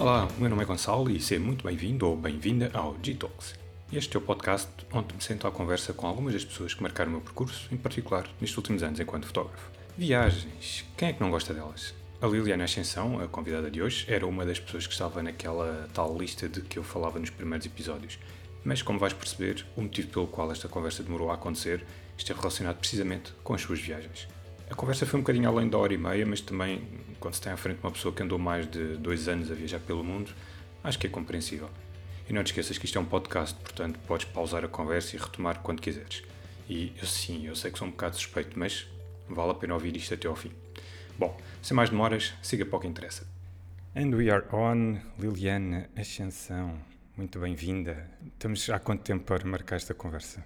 Olá, meu nome é Gonçalo e seja muito bem-vindo ou bem-vinda ao G-Talks. Este é o podcast onde me sento à conversa com algumas das pessoas que marcaram o meu percurso, em particular nestes últimos anos enquanto fotógrafo. Viagens, quem é que não gosta delas? A Liliana Ascensão, a convidada de hoje, era uma das pessoas que estava naquela tal lista de que eu falava nos primeiros episódios. Mas, como vais perceber, o motivo pelo qual esta conversa demorou a acontecer está relacionado precisamente com as suas viagens. A conversa foi um bocadinho além da hora e meia, mas também, quando se tem à frente uma pessoa que andou mais de dois anos a viajar pelo mundo, acho que é compreensível. E não te esqueças que isto é um podcast, portanto podes pausar a conversa e retomar quando quiseres. E eu sim, eu sei que sou um bocado suspeito, mas vale a pena ouvir isto até ao fim. Bom, sem mais demoras, siga para o que interessa. And we are on, Liliana Ascensão. Muito bem-vinda. Estamos há quanto tempo para marcar esta conversa?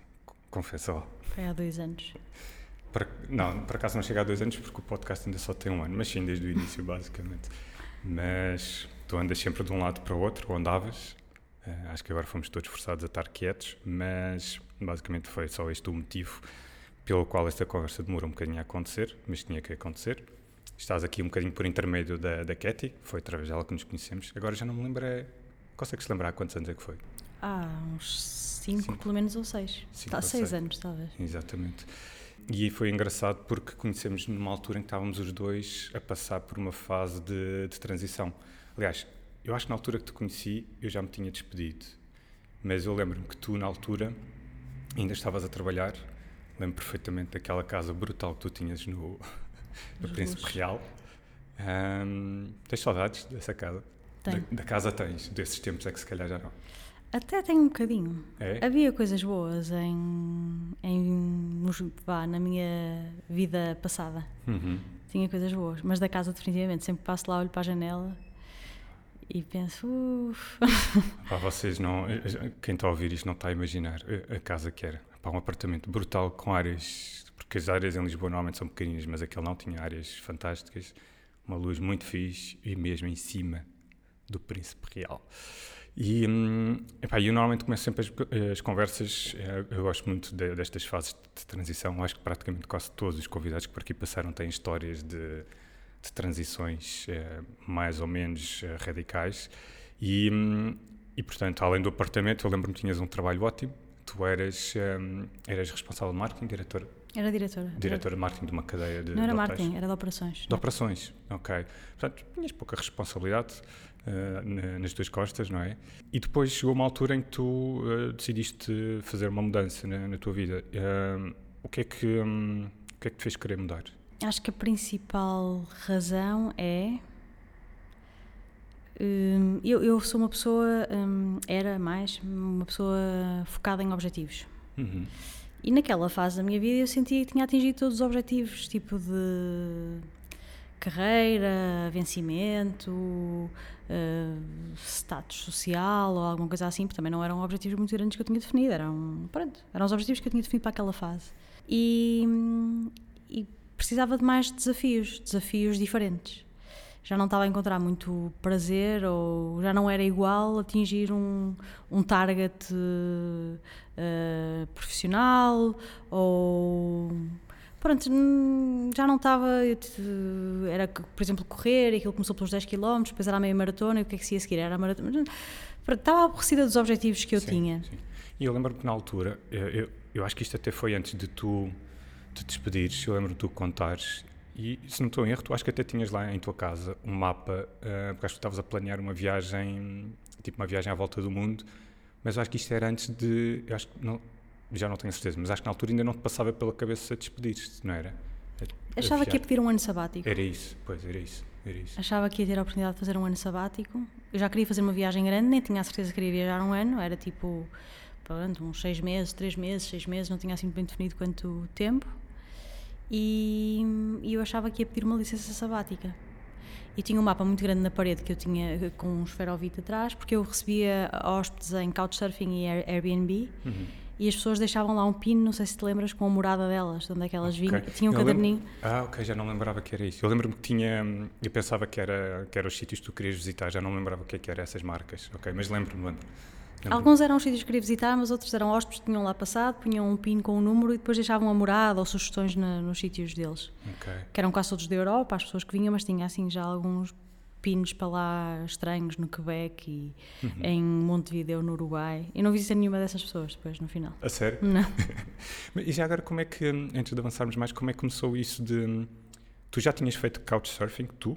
Confessa lá. Foi há dois anos. Para, não, por acaso não chega a dois anos porque o podcast ainda só tem um ano, mas sim desde o início, basicamente. Mas tu andas sempre de um lado para o outro, ou andavas. Uh, acho que agora fomos todos forçados a estar quietos, mas basicamente foi só este o motivo pelo qual esta conversa demorou um bocadinho a acontecer, mas tinha que acontecer. Estás aqui um bocadinho por intermédio da, da Katy, foi através dela que nos conhecemos. Agora já não me lembro, é... consegues lembrar quantos anos é que foi? Há uns cinco, pelo menos, ou seis. Tá, seis, seis anos, talvez. Exatamente. E foi engraçado porque conhecemos numa altura em que estávamos os dois a passar por uma fase de, de transição. Aliás, eu acho que na altura que te conheci eu já me tinha despedido, mas eu lembro-me que tu, na altura, ainda estavas a trabalhar. Lembro perfeitamente daquela casa brutal que tu tinhas no, no Príncipe Real. Um, tens saudades dessa casa? Da, da, casa tens, desses tempos é que se calhar já não. Até tenho um bocadinho. É? Havia coisas boas em, em vá, na minha vida passada. Uhum. Tinha coisas boas, mas da casa definitivamente. Sempre passo lá, olho para a janela e penso. Para vocês não, quem está a ouvir isto não está a imaginar a, casa que era. Para um apartamento brutal com áreas, porque as áreas em Lisboa normalmente são pequeninas, mas aquele não tinha áreas fantásticas, uma luz muito fixe e mesmo em cima do Príncipe Real. E hum, epá, eu normalmente começo sempre as, as conversas, eh, eu gosto muito de, destas fases de transição, acho que praticamente quase todos os convidados que por aqui passaram têm histórias de, de transições eh, mais ou menos eh, radicais. E, hum, e, portanto, além do apartamento, eu lembro-me que tinhas um trabalho ótimo, tu eras, um, eras responsável de marketing, diretora? Era diretora. Diretora de marketing de uma cadeia de. Não era de marketing, era de operações. De operações, ok. Portanto, tinhas pouca responsabilidade uh, nas tuas costas, não é? E depois chegou uma altura em que tu uh, decidiste fazer uma mudança na, na tua vida. Uh, o, que é que, um, o que é que te fez querer mudar? Acho que a principal razão é. Um, eu, eu, sou uma pessoa, um, era mais, uma pessoa focada em objetivos. Uhum. E naquela fase da minha vida eu sentia que tinha atingido todos os objetivos, tipo de carreira, vencimento, uh, status social ou alguma coisa assim, porque também não eram objetivos muito grandes que eu tinha definido, eram, pronto, eram os objetivos que eu tinha definido para aquela fase. E, e precisava de mais desafios, desafios diferentes. Já não estava a encontrar muito prazer ou já não era igual atingir um, um target uh, profissional ou pronto, já não estava. Era, por exemplo, correr, aquilo começou pelos 10 km, depois era a meia maratona, e o que é que se ia seguir? Era a maratona. Estava aborrecida dos objetivos que eu sim, tinha. Sim. E eu lembro-me que na altura, eu, eu, eu, acho que isto até foi antes de tu te despedires, eu lembro de tu contares, e se não estou em erro, tu acho que até tinhas lá em tua casa um mapa, uh, porque acho que estavas a planear uma viagem, tipo uma viagem à volta do mundo, mas eu acho que isto era antes de. Eu acho que não, já não tenho certeza, mas acho que na altura ainda não te passava pela cabeça despedir-te, não era? Achava que ia pedir um ano sabático. Era isso, pois, era isso, era isso. Achava que ia ter a oportunidade de fazer um ano sabático. Eu já queria fazer uma viagem grande, nem tinha a certeza que queria viajar um ano, era tipo, pronto, uns seis meses, três meses, seis meses, não tinha assim bem definido quanto tempo. E, e eu achava que ia pedir uma licença sabática. E tinha um mapa muito grande na parede que eu tinha com um esferovite atrás, porque eu recebia hóspedes em Couchsurfing e Airbnb. Uhum e as pessoas deixavam lá um pino, não sei se te lembras, com a morada delas, de onde é que elas vinham. Tinha um eu caderninho. Lembro... Ah, ok, já não lembrava que era isso. Eu lembro-me que tinha. Eu pensava que era, que era os sítios que tu querias visitar, já não lembrava o que, é que eram essas marcas. Ok, mas lembro-me, lembro. lembro. Alguns eram os sítios que queria visitar, mas outros eram hóspedes que tinham lá passado, punham um pino com um número e depois deixavam a morada ou sugestões na, nos sítios deles. Okay. Que eram quase todos da Europa, as pessoas que vinham, mas tinha assim já alguns pepinos para lá estranhos no Quebec e uhum. em Montevideo, no Uruguai. E não visitei nenhuma dessas pessoas depois, no final. A sério? Não. e já agora, como é que, antes de avançarmos mais, como é que começou isso de. Tu já tinhas feito couchsurfing, tu?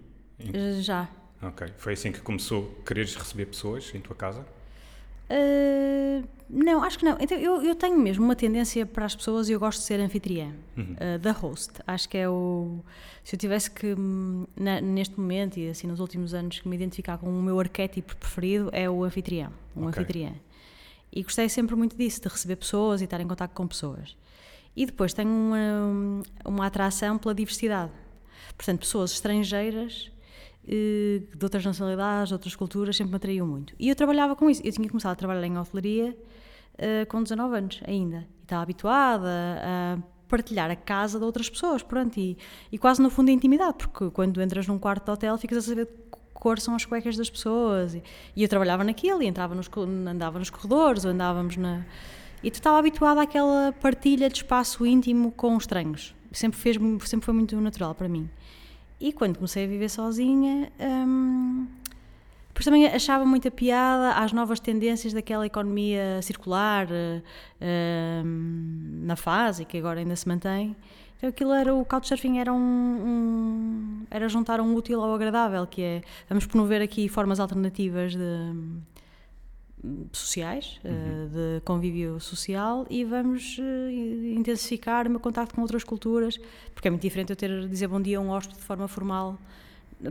Já. Ok. Foi assim que começou a quereres receber pessoas em tua casa? Uh, não, acho que não. Então, eu, eu tenho mesmo uma tendência para as pessoas e eu gosto de ser anfitriã, uhum. uh, da host. Acho que é o. Se eu tivesse que, hum, na, neste momento e assim nos últimos anos, me identificar com o meu arquétipo preferido, é o anfitrião. Um okay. anfitriã. E gostei sempre muito disso, de receber pessoas e estar em contato com pessoas. E depois tenho uma, uma atração pela diversidade. Portanto, pessoas estrangeiras de outras nacionalidades, de outras culturas, sempre me atraiu muito. E eu trabalhava com isso. Eu tinha começado a trabalhar em hotelaria uh, com 19 anos ainda. E estava habituada a partilhar a casa de outras pessoas, pronto, e, e quase no fundo a intimidade, porque quando entras num quarto de hotel ficas a saber que cor são as cuecas das pessoas. E, e eu trabalhava naquilo, e entrava nos, andava nos corredores, ou andávamos na... E tu estava habituada àquela partilha de espaço íntimo com estranhos. Sempre, fez, sempre foi muito natural para mim. E quando comecei a viver sozinha, hum, pois também achava muita piada às novas tendências daquela economia circular hum, na fase, que agora ainda se mantém. Então aquilo era, o couchsurfing era um, um, era juntar um útil ao agradável, que é, vamos promover aqui formas alternativas de sociais, eh, uhum. de convívio social e vamos eh, intensificar o meu contacto com outras culturas, porque é muito diferente eu ter dizer bom dia a um hóspede de forma formal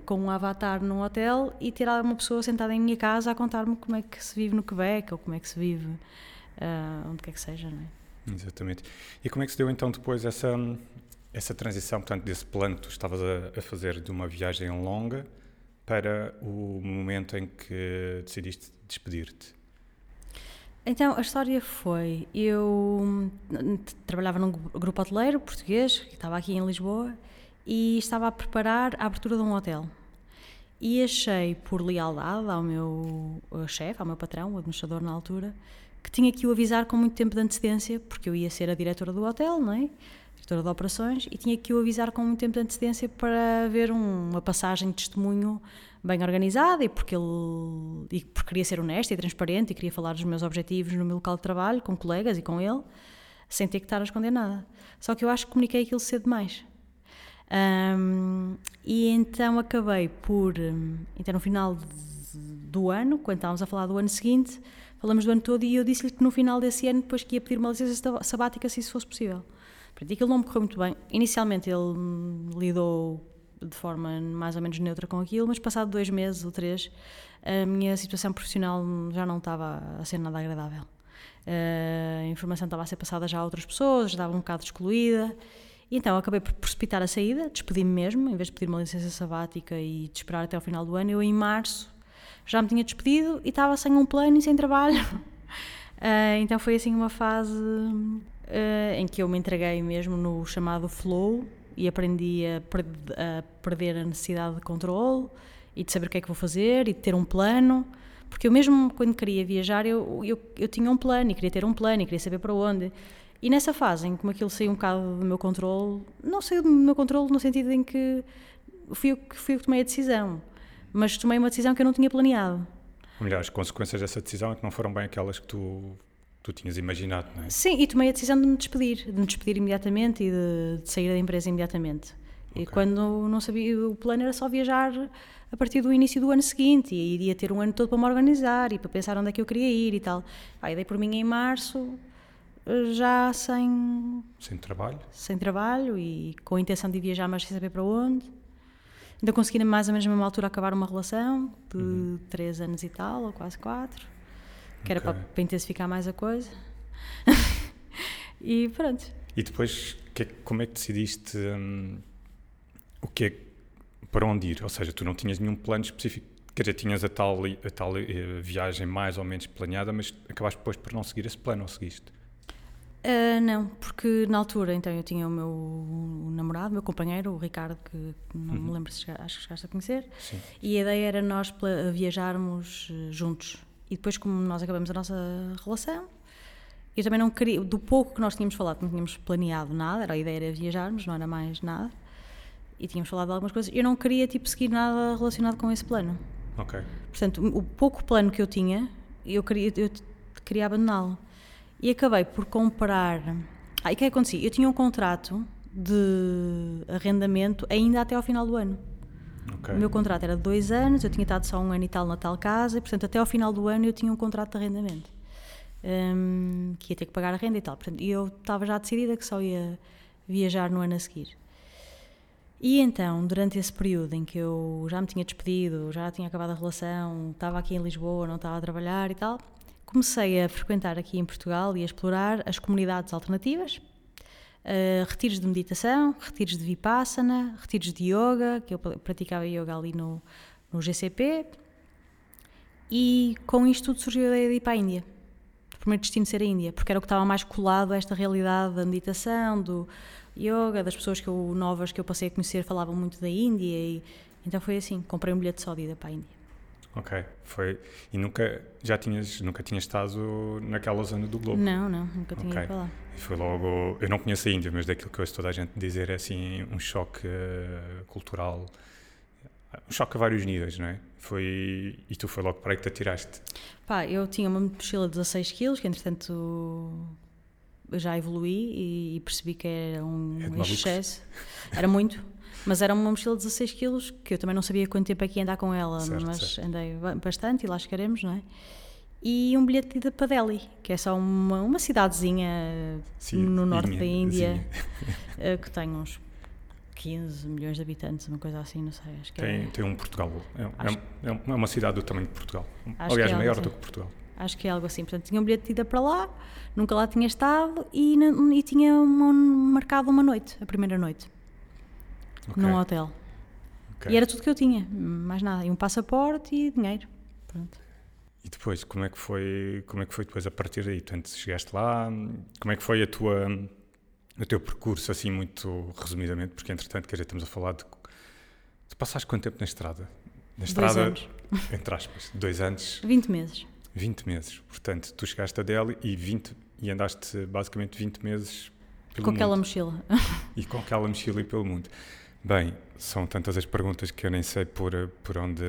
com um avatar num hotel e ter uma pessoa sentada em minha casa a contar-me como é que se vive no Quebec ou como é que se vive uh, onde quer que seja, não é? Exatamente. E como é que se deu então depois essa essa transição, portanto, desse plano que tu estavas a, a fazer de uma viagem longa para o momento em que decidiste despedir-te? Então, a história foi: eu hum, trabalhava num grupo hoteleiro português, que estava aqui em Lisboa, e estava a preparar a abertura de um hotel. E achei, por lealdade ao meu chefe, ao meu patrão, o administrador na altura, que tinha que o avisar com muito tempo de antecedência, porque eu ia ser a diretora do hotel, não é? Diretora de operações, e tinha que o avisar com muito tempo de antecedência para haver um, uma passagem de testemunho bem organizada e porque ele e porque queria ser honesta e transparente e queria falar dos meus objetivos no meu local de trabalho com colegas e com ele sem ter que estar a esconder nada. Só que eu acho que comuniquei aquilo cedo demais. Um, e então acabei por então no final do ano quando estávamos a falar do ano seguinte falamos do ano todo e eu disse-lhe que no final desse ano depois que ia pedir uma licença sabática se isso fosse possível. Portanto, aquilo não me correu muito bem. Inicialmente ele lidou de forma mais ou menos neutra com aquilo, mas passado dois meses ou três, a minha situação profissional já não estava a ser nada agradável. A informação estava a ser passada já a outras pessoas, estava um bocado excluída. E então acabei por precipitar a saída, despedi-me mesmo, em vez de pedir uma licença sabática e de esperar até ao final do ano, eu em março já me tinha despedido e estava sem um plano e sem trabalho. Uh, então foi assim uma fase uh, em que eu me entreguei mesmo no chamado flow, e aprendi a, per a, perder a necessidade de controle e de saber o que é que vou fazer e de ter um plano. Porque eu mesmo quando queria viajar, eu, eu, eu tinha um plano e queria ter um plano e queria saber para onde. E nessa fase em que aquilo saiu um bocado do meu controle, não saiu do meu controle no sentido em que fui eu, fui eu que tomei a decisão, mas tomei uma decisão que eu não tinha planeado. Melhor, as consequências dessa decisão é que não foram bem aquelas que tu tu tinhas imaginado, não é? Sim, e tomei a decisão de me despedir, de me despedir imediatamente e de, de sair da empresa imediatamente. Okay. E quando não sabia, o plano era só viajar a partir do início do ano seguinte e iria ter um ano todo para me organizar e para pensar onde é que eu queria ir e tal. Aí dei por mim em março, já sem. Sem trabalho? Sem trabalho e com a intenção de viajar, mas sem saber para onde. Ainda consegui, mais ou menos na mesma altura, acabar uma relação de uhum. três anos e tal, ou quase quatro que era para, para, intensificar mais a coisa. e pronto. E depois, que, como é que decidiste hum, o que é, para onde ir? Ou seja, tu não tinhas nenhum plano específico, quer dizer, tinhas a tal, a tal uh, viagem mais ou menos planeada, mas acabaste depois por não seguir esse plano, ou seguiste? Uh, não, porque na altura então eu tinha o meu o namorado, o meu companheiro, o Ricardo, que não uhum. me lembro se acho que chegaste a conhecer, Sim. e a ideia era nós viajarmos eh, juntos e depois, como nós acabamos a nossa relação, eu também não queria, do pouco que nós tínhamos falado, não tínhamos planeado nada, era a ideia era viajarmos, não era mais nada. e tínhamos falado de algumas coisas. Eu não queria tipo seguir nada relacionado com esse plano. Ok. Portanto, o pouco plano que eu tinha, eu queria, eu queria abandoná-lo. E acabei por comprar. Ah, e o que é que acontecia? Eu tinha um contrato de arrendamento ainda até ao final do ano. Ok. O meu contrato era de dois anos, eu tinha estado só um ano e tal na tal casa, e portanto até ao final do ano eu tinha um contrato de arrendamento. hum, que ia ter que pagar a renda e tal. Portanto, e eu estava já decidida que só ia viajar no ano a seguir. E então, durante esse período em que eu já me tinha despedido, já tinha acabado a relação, estava aqui em Lisboa, não estava a trabalhar e tal, comecei a frequentar aqui em Portugal e a explorar as comunidades alternativas, uh, retiros de meditação, retiros de vipassana, retiros de yoga, que eu praticava yoga ali no, no GCP, e com isto tudo surgiu a ideia de ir para a Índia. O primeiro destino ser a Índia, porque era o que estava mais colado a esta realidade da meditação, do yoga, das pessoas que eu, novas que eu passei a conhecer falavam muito da Índia e então foi assim, comprei um bilhete só de ida para a Índia. Ok, foi. E nunca já tinhas, nunca tinhas estado naquela zona do globo? Não, não, nunca tinha Ok. ido para lá. E foi logo. Eu não conheço a Índia, mas daquilo que eu ouço toda a gente dizer é assim um choque eh, cultural, um choque a vários níveis, não é? Foi. E tu foi logo para aí que te atiraste. Pá, eu tinha uma mochila de 16 quilos, que entretanto já evoluí e, e percebi que era um É excesso. Era muito, mas era uma mochila de 16 quilos, que eu também não sabia quanto tempo é que ia andar com ela, Certo, mas certo. andei ba- bastante e lá chegaremos, não é? E um bilhete de ida para Delhi, que é só uma, uma cidadezinha Sim, no norte da Índia, zinha. eh, que tem uns 15 milhões de habitantes, uma coisa assim, não sei. Acho que é- Tem, tem um Portugal. É, é- Acho- é é uma cidade do tamanho de Portugal. Acho Aliás, é maior do assim. que Portugal. Acho que é algo assim. Portanto, tinha um bilhete de ida para lá, nunca lá tinha estado e, e tinha uma- marcado uma noite, a primeira noite, Ok, num hotel. ok. E era tudo que eu tinha, mais nada. E um passaporte e dinheiro. Pronto. E depois, como é que foi, como é que foi depois a partir daí? Portanto, chegaste lá, como é que foi a tua, o teu percurso, assim, muito resumidamente, porque entretanto, quer dizer, estamos a falar de... Tu passaste quanto tempo na estrada? Na Dois estrada, anos. entre aspas, dois anos, 20 meses. 20 meses. Portanto, tu chegaste a Delhi e, 20, e andaste basicamente 20 meses pelo com mundo. aquela mochila. E com aquela mochila e pelo mundo. Bem, são tantas as perguntas que eu nem sei por, por, onde,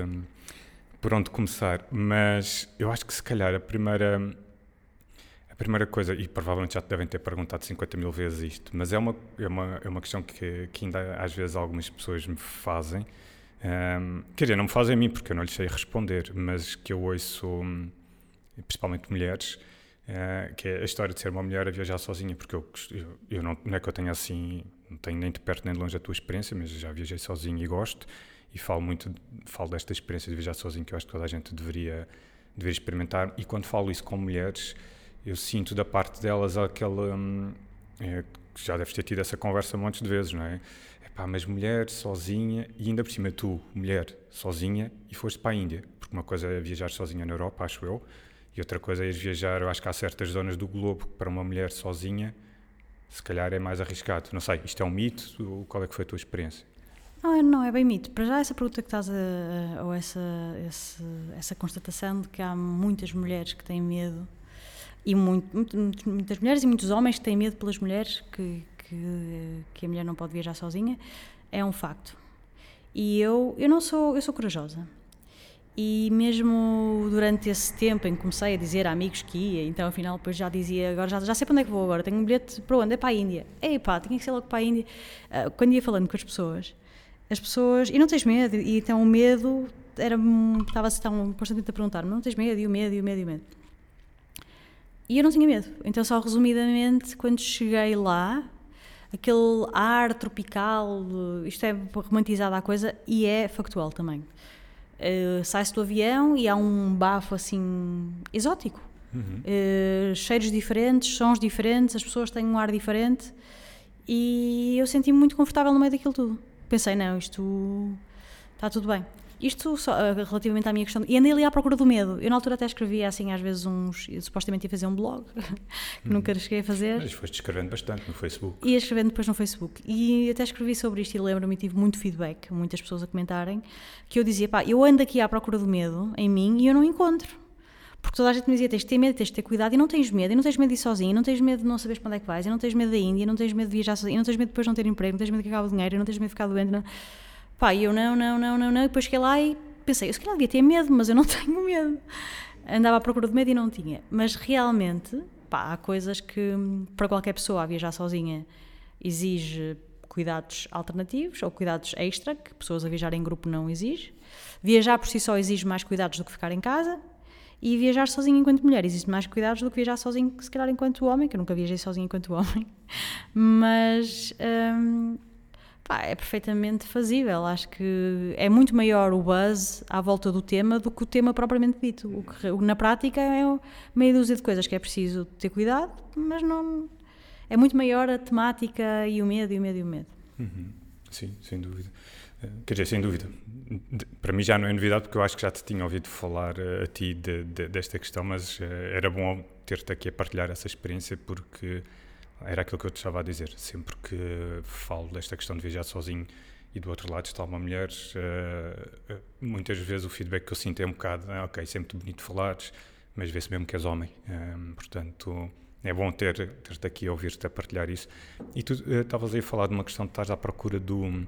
por onde começar, mas eu acho que se calhar a primeira, a primeira coisa, e provavelmente já te devem ter perguntado 50 mil vezes isto, mas é uma, é uma, é uma questão que, que ainda às vezes algumas pessoas me fazem. Ahm, quer dizer, não me fazem a mim porque eu não lhes sei responder, mas que eu ouço, principalmente mulheres, eh, que é a história de ser uma mulher a viajar sozinha, porque eu, eu não, não é que eu tenha assim, não tenho nem de perto nem de longe a tua experiência, mas já viajei sozinho e gosto, e falo muito, falo desta experiência de viajar sozinho que eu acho que toda a gente deveria, deveria experimentar, e quando falo isso com mulheres, eu sinto da parte delas aquela, hum, é, já deves ter tido essa conversa montes de vezes, não é? Epá, mas mulher, sozinha, e ainda por cima tu, mulher, sozinha, e foste para a Índia, porque uma coisa é viajar sozinha na Europa, acho eu, e outra coisa é viajar, eu acho que há certas zonas do globo que para uma mulher sozinha, se calhar é mais arriscado. Não sei, isto é um mito? Qual é que foi a tua experiência? Não, é- não é bem mito. Para já, essa pergunta que estás a. ou essa, esse- essa constatação de que há muitas mulheres que têm medo, e muito- muitas mulheres e muitos homens que têm medo pelas mulheres, que, que, que a mulher não pode viajar sozinha, é um facto. E eu, eu não sou. eu sou corajosa. E mesmo durante esse tempo em que comecei a dizer a amigos que ia, então afinal depois já dizia, agora já, já sei para onde é que vou agora, tenho um bilhete para onde? É para a Índia. Ei pá, tinha que ser logo para a Índia. Ah, quando ia falando com as pessoas, as pessoas, e não tens medo, e então o medo era, estava estavam constantemente a perguntar-me, não tens medo, e o medo, e o medo, e o medo. E eu não tinha medo. Então, só resumidamente, quando cheguei lá, aquele ar tropical, isto é romantizado a coisa e é factual também. Uh, Sai-se do avião e há um bafo assim exótico. Uh, cheiros diferentes, sons diferentes, as pessoas têm um ar diferente e eu senti-me muito confortável no meio daquilo tudo. Pensei, não, isto está tudo bem. Isto só, uh, relativamente à minha questão. E andei ali à procura do medo. Eu na altura até escrevia assim, às vezes, uns. supostamente ia fazer um blog, que nunca cheguei a fazer. Mas foste escrevendo bastante no Facebook. Ia escrevendo depois no Facebook. E até escrevi sobre isto e lembro-me, tive muito feedback, muitas pessoas a comentarem, que eu dizia, pá, eu ando aqui à procura do medo em mim e eu não encontro. Porque toda a gente me dizia: tens de ter medo, tens de ter cuidado, e não tens medo, e não tens medo de ir sozinho, e não tens medo de não saberes para onde é que vais, e não tens medo da Índia, e não tens medo de viajar sozinho, e não tens medo de depois não ter emprego, não tens medo de acabar o dinheiro, e não tens medo de ficar doente. Não. Pá, e eu não, não, não, não, não. E depois cheguei lá e pensei: eu se calhar devia ter medo, mas eu não tenho medo. Andava à procura de medo e não tinha. Mas realmente, pá, há coisas que para qualquer pessoa a viajar sozinha exige cuidados alternativos ou cuidados extra, que pessoas a viajar em grupo não exige. Viajar por si só exige mais cuidados do que ficar em casa. E viajar sozinho enquanto mulher exige mais cuidados do que viajar sozinho, se calhar, enquanto homem, que eu nunca viajei sozinho enquanto homem. Mas hum, pá, é perfeitamente fazível. Acho que é muito maior o buzz à volta do tema do que o tema propriamente dito. O que na prática é meia dúzia de coisas que é preciso ter cuidado, mas não. É muito maior a temática e o medo, e o medo, e o medo. Uhum. Sim, sem dúvida. Eh, quer dizer, sem dúvida. Para mim já não é novidade, porque eu acho que já te tinha ouvido falar eh, a ti de, de, desta questão, mas eh, era bom ter-te aqui a partilhar essa experiência, porque era aquilo que eu te estava a dizer. Sempre que falo desta questão de viajar sozinho e do outro lado está uma mulher, uh, muitas vezes o feedback que eu sinto é um bocado, ah, ok, sempre bonito falares, mas vê-se mesmo que és homem. Um, portanto, é bom ter, ter-te aqui a ouvir-te a partilhar isso. E tu uh, estavas aí a falar de uma questão de estás à procura do,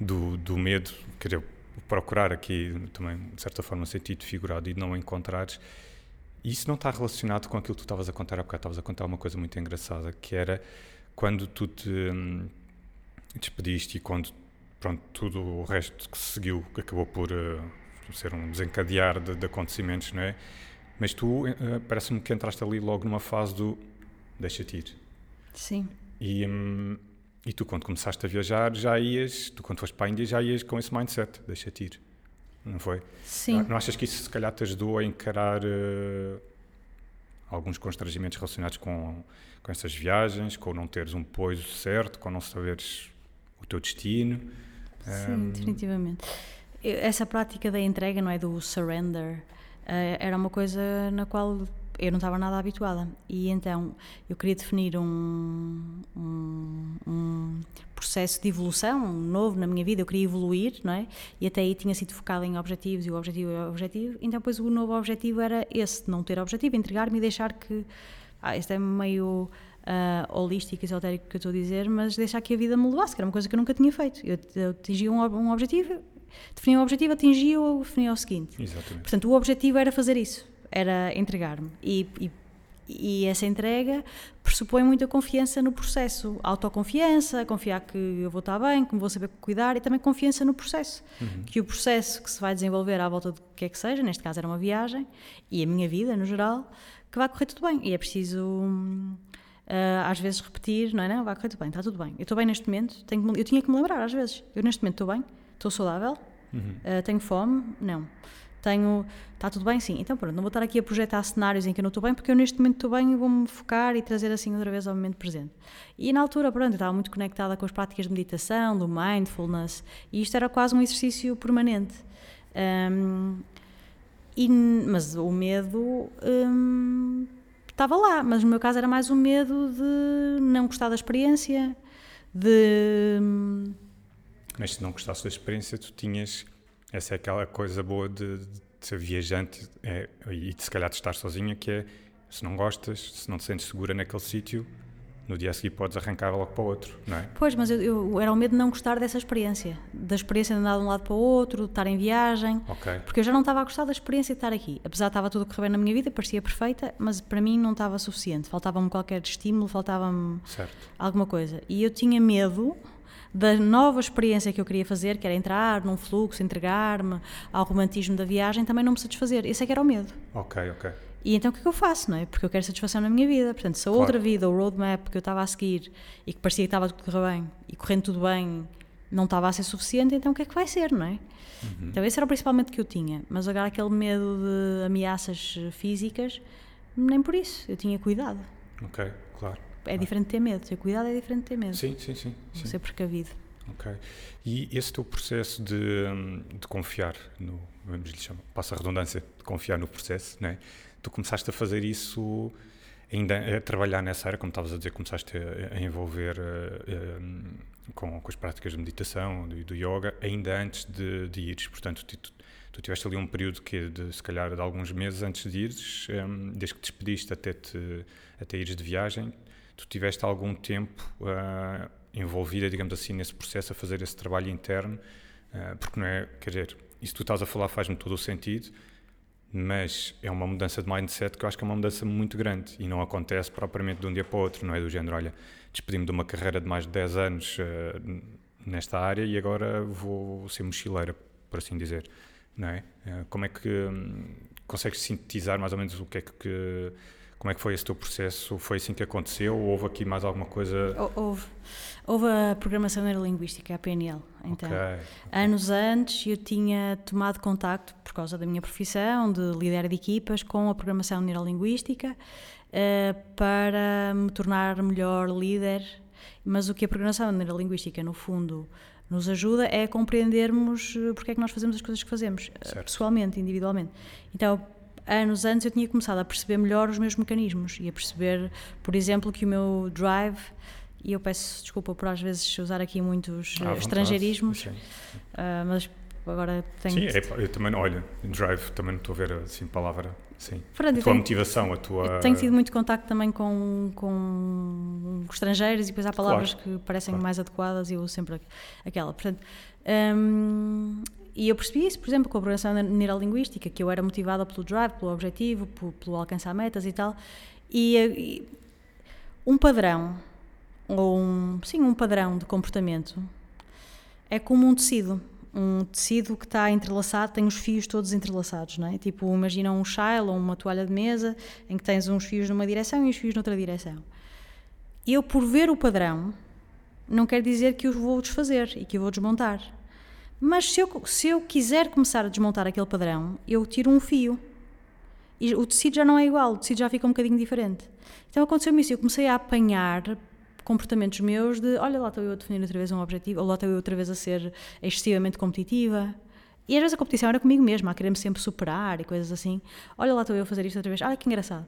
do, do medo, quer dizer, procurar aqui também, de certa forma, sentido figurado e não encontrares. Isso não está relacionado com aquilo que tu estavas a contar há bocado. Estavas a contar uma coisa muito engraçada, que era quando tu te hum, despediste e quando pronto, tudo o resto que seguiu acabou por uh, ser um desencadear de, de, acontecimentos, não é? Mas tu, uh, parece-me que entraste ali logo numa fase do deixa-te ir. Sim. E, um, e tu, quando começaste a viajar, já ias, tu, quando foste para a Índia, já ias com esse mindset, deixa-te ir não foi? Sim. Não, achas que isso se calhar te ajudou a encarar uh, alguns constrangimentos relacionados com, com essas viagens, com não teres um poiso certo, com não saberes o teu destino? Sim, um... definitivamente. Essa prática da entrega, não é? Do surrender, uh, era uma coisa na qual eu não estava nada habituada. E então eu queria definir um, um, um, processo de evolução novo na minha vida, eu queria evoluir, não é? E até aí tinha sido focada em objetivos e o objetivo é o objetivo. Então, depois o novo objetivo era esse, não ter objetivo, entregar-me e deixar que. Ah, isto é meio. Uh, holístico, esotérico que eu estou a dizer, mas deixar que a vida me levasse, que era uma coisa que eu nunca tinha feito. Eu, eu atingia um, um objetivo, definia um objetivo, atingia-o, definia o seguinte. Exatamente. Portanto, o objetivo era fazer isso era entregar-me. E, e, e, essa entrega pressupõe muita confiança no processo. Autoconfiança, confiar que eu vou estar bem, que me vou saber cuidar e também confiança no processo. Uhum. Que o processo que se vai desenvolver à volta do que é que seja, neste caso era uma viagem, e a minha vida no geral, que vai correr tudo bem. E é preciso. Uh, às vezes repetir, não é? Não, vai correr tudo bem, está tudo bem. Eu estou bem neste momento, tenho que, eu tinha que me lembrar às vezes. Eu neste momento estou bem, estou saudável, uhum. uh, tenho fome, não tenho. Está tudo bem? Sim. Então pronto, não vou estar aqui a projetar cenários em que eu não estou bem, porque eu neste momento estou bem e vou-me focar e trazer assim outra vez ao momento presente. E na altura, pronto, eu estava muito conectada com as práticas de meditação, do mindfulness, e isto era quase um exercício permanente. Um, e, mas o medo um, estava lá, mas no meu caso era mais o medo de não gostar da experiência, de. Mas se não gostasse da experiência, tu tinhas essa é aquela coisa boa de, de ser viajante é, e de se calhar de estar sozinha, que é se não gostas, se não te sentes segura naquele sítio, no dia a seguir podes arrancar logo para o outro, não é? Pois, mas eu, eu, era o medo de não gostar dessa experiência, da experiência de andar de um lado para o outro, de estar em viagem, okay. porque eu já não estava a gostar da experiência de estar aqui. Apesar de estava tudo a correr bem na minha vida, parecia perfeita, mas para mim não estava suficiente. Faltava-me qualquer estímulo, faltava-me alguma coisa. E eu tinha medo da nova experiência que eu queria fazer, que era entrar num fluxo, entregar-me ao romantismo da viagem, também não me satisfazer. Esse é que era o medo. Ok, ok. E então o que é que eu faço, não é? Porque eu quero satisfação na minha vida. Portanto, se a claro. outra vida, o roadmap que eu estava a seguir e que parecia que estava tudo correr bem e correndo tudo bem, não estava a ser suficiente, então o que é que vai ser, não é? Uhum. Então esse era principalmente que eu tinha. Mas agora aquele medo de ameaças físicas, nem por isso. Eu tinha cuidado. Ok, é diferente ter medo. Ter cuidado é diferente ter medo. Sim, sim, sim. sim. Ser precavido. Ok. E esse teu processo de, de confiar no, vamos lhe chamar, passa a redundância, de confiar no processo, né? Tu começaste a fazer isso ainda a trabalhar nessa área, como estavas a dizer, começaste a, a envolver uh, uh, com, com, as práticas de meditação, do, do yoga, ainda antes de, de ires. Portanto, tu, tu tiveste ali um período que de se calhar de alguns meses antes de ires, um, desde que te despediste até, te, até ires de viagem, tu tiveste algum tempo uh, envolvida, digamos assim, nesse processo a fazer esse trabalho interno, uh, porque não é, quer dizer, isso que tu estás a falar faz-me todo o sentido, mas é uma mudança de mindset que eu acho que é uma mudança muito grande e não acontece propriamente de um dia para o outro, não é do género, olha, despedi-me de uma carreira de mais de 10 anos uh, nesta área e agora vou ser mochileira, por assim dizer, não é? Como é que um, consegues sintetizar mais ou menos o que é que como é que foi esse teu processo? Foi assim que aconteceu? Ou houve aqui mais alguma coisa? Houve. Houve a programação neurolinguística, a PNL. Então, okay, okay. anos antes eu tinha tomado contacto, por causa da minha profissão, de líder de equipas, com a programação neurolinguística uh, para me tornar melhor líder. Mas o que a programação neurolinguística, no fundo, nos ajuda é compreendermos eh, porque é que nós fazemos as coisas que fazemos, eh, certo. pessoalmente, individualmente. Então, anos antes eu tinha começado a perceber melhor os meus mecanismos e a perceber, por exemplo, que o meu drive e eu peço desculpa por às vezes usar aqui muitos ah, estrangeirismos, uh, mas agora tenho. Sim, é, eu também, olha, drive também não estou a ver assim palavra. Sim. Pronto, a tua tenho, motivação, a tua. Tenho tido muito contacto também com, com estrangeiros e depois há palavras claro, que parecem claro. mais adequadas e eu uso sempre aquela. Portanto, um, e eu percebi isso, por exemplo, com a programação neurolinguística, que eu era motivada pelo drive, pelo objetivo, pelo, pelo alcançar metas e tal. E, e, um padrão, ou um, sim, um padrão de comportamento, é como um tecido. Um tecido que está entrelaçado, tem os fios todos entrelaçados, não é? Tipo, imagina um chile ou uma toalha de mesa em que tens uns fios numa direção e os fios noutra direção. Eu, por ver o padrão, não quer dizer que os vou desfazer e que eu vou desmontar mas se eu, se eu quiser começar a desmontar aquele padrão, eu tiro um fio. E o tecido já não é igual, o tecido já fica um bocadinho diferente. Então aconteceu-me isso, eu comecei a apanhar comportamentos meus de olha lá estou eu a definir outra vez um objetivo, ou lá estou eu outra vez a ser excessivamente competitiva. E às vezes a competição era comigo mesma, a querer-me sempre superar e coisas assim. Olha lá estou eu a fazer isto outra vez, olha que engraçado.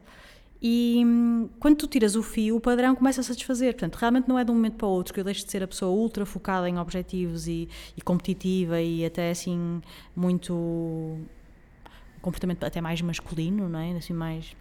E hum, quando tu tiras o fio, o padrão começa a se desfazer. Portanto, realmente não é de um momento para o outro que eu deixo de ser a pessoa ultra focada em objetivos e, e competitiva e até assim muito comportamento até mais masculino, não é? Assim mais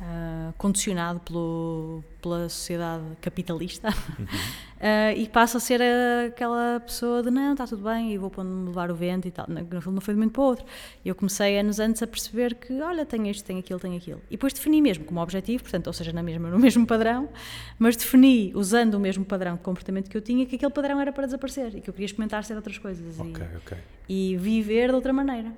uh, condicionado pelo, pela sociedade capitalista uhum. uh, e passa a ser aquela pessoa de não, está tudo bem e vou me levar o vento e tal. Fundo, não foi de um momento para o outro. Eu comecei anos antes a perceber que, olha, tenho isto, tenho aquilo, tenho aquilo. E depois defini mesmo como objetivo, portanto, ou seja, na mesma, no mesmo padrão, mas defini, usando o mesmo padrão de comportamento que eu tinha, que aquele padrão era para desaparecer e que eu queria experimentar ser outras coisas okay, e, okay. e viver de outra maneira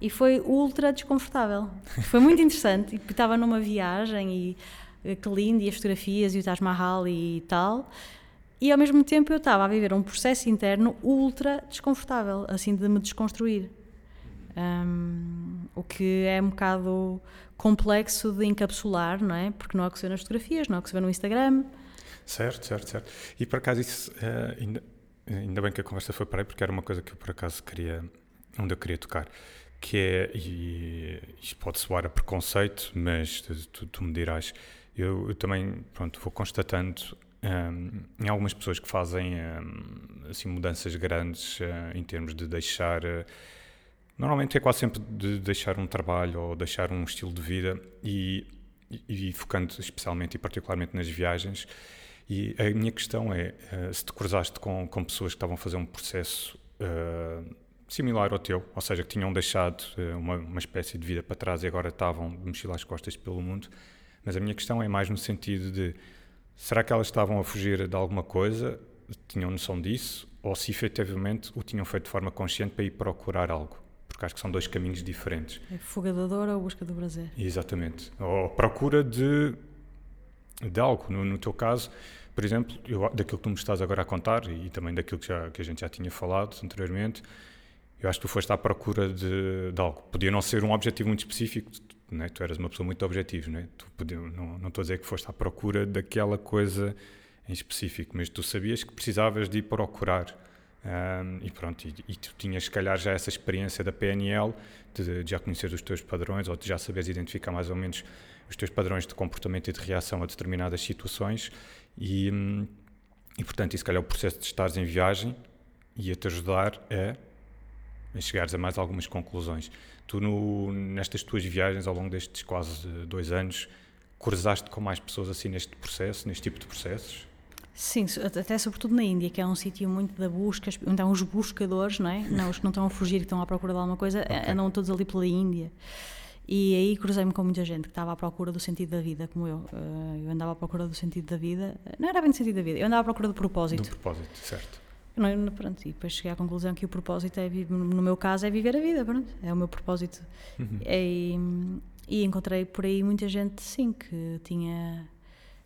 e foi ultra desconfortável. Foi muito interessante. E estava numa viagem e eh, que lindo, e as fotografias e o Taj Mahal e tal. E ao mesmo tempo eu estava a viver um processo interno ultra desconfortável, assim de me desconstruir. Um, o que é um bocado complexo de encapsular, não é? Porque não é o que se vê nas fotografias, não é o que se vê no Instagram. Certo, certo, certo. E por acaso isso, uh, ainda, ainda bem que a conversa foi para aí, porque era uma coisa que eu por acaso queria, onde eu queria tocar que é, e isto pode soar a preconceito, mas tu, tu me dirás, eu, eu, também pronto, vou constatando um, em algumas pessoas que fazem um, assim, mudanças grandes uh, em termos de deixar. Uh, normalmente é quase sempre de deixar um trabalho ou deixar um estilo de vida e, e, e focando especialmente e particularmente nas viagens. E a minha questão é: uh, se te cruzaste com, com pessoas que estavam a fazer um processo similar ao teu, ou seja, que tinham deixado uh, uma, uma espécie de vida para trás e agora estavam de mochila às costas pelo mundo. Mas a minha questão é mais no sentido de será que elas estavam a fugir de alguma coisa, tinham noção disso, ou se efetivamente o tinham feito de forma consciente para ir procurar algo? Porque acho que são dois caminhos diferentes. É fuga da dor ou busca do prazer? Exatamente. Ou procura de, de algo. No, no teu caso, por exemplo, eu, daquilo que tu me estás agora a contar e também daquilo que, já, que a gente já tinha falado anteriormente, eu acho que tu foste à procura de, de algo. Podia não ser um objetivo muito específico, tu, é? tu eras uma pessoa muito objetiva, não, é? tu podia, não, não estou a dizer que foste à procura daquela coisa em específico, mas tu sabias que precisavas de ir procurar. Um, e pronto, e, e, tu tinhas se calhar já essa experiência da PNL, de, de já conhecer os teus padrões, ou de já saberes identificar mais ou menos os teus padrões de comportamento e de reação a determinadas situações, e, e portanto, e se calhar o processo de estares em viagem ia-te ajudar a a chegares a mais algumas conclusões. Tu, no, nestas tuas viagens, ao longo destes quase dois anos, cruzaste com mais pessoas assim neste processo, neste tipo de processos? Sim, até sobretudo na Índia, que é um sítio muito da busca, então os buscadores, não é? Não, os que não estão a fugir, que estão à procura de alguma coisa, okay. andam todos ali pela Índia. E aí cruzei-me com muita gente que estava à procura do sentido da vida, como eu. Eh, eu andava à procura do sentido da vida. Não era bem do sentido da vida, eu andava à procura do propósito. Do propósito, certo. Não, pronto, e depois cheguei à conclusão que o propósito é, no meu caso, é viver a vida, pronto, é o meu propósito. Uhum. E, e encontrei por aí muita gente, sim, que tinha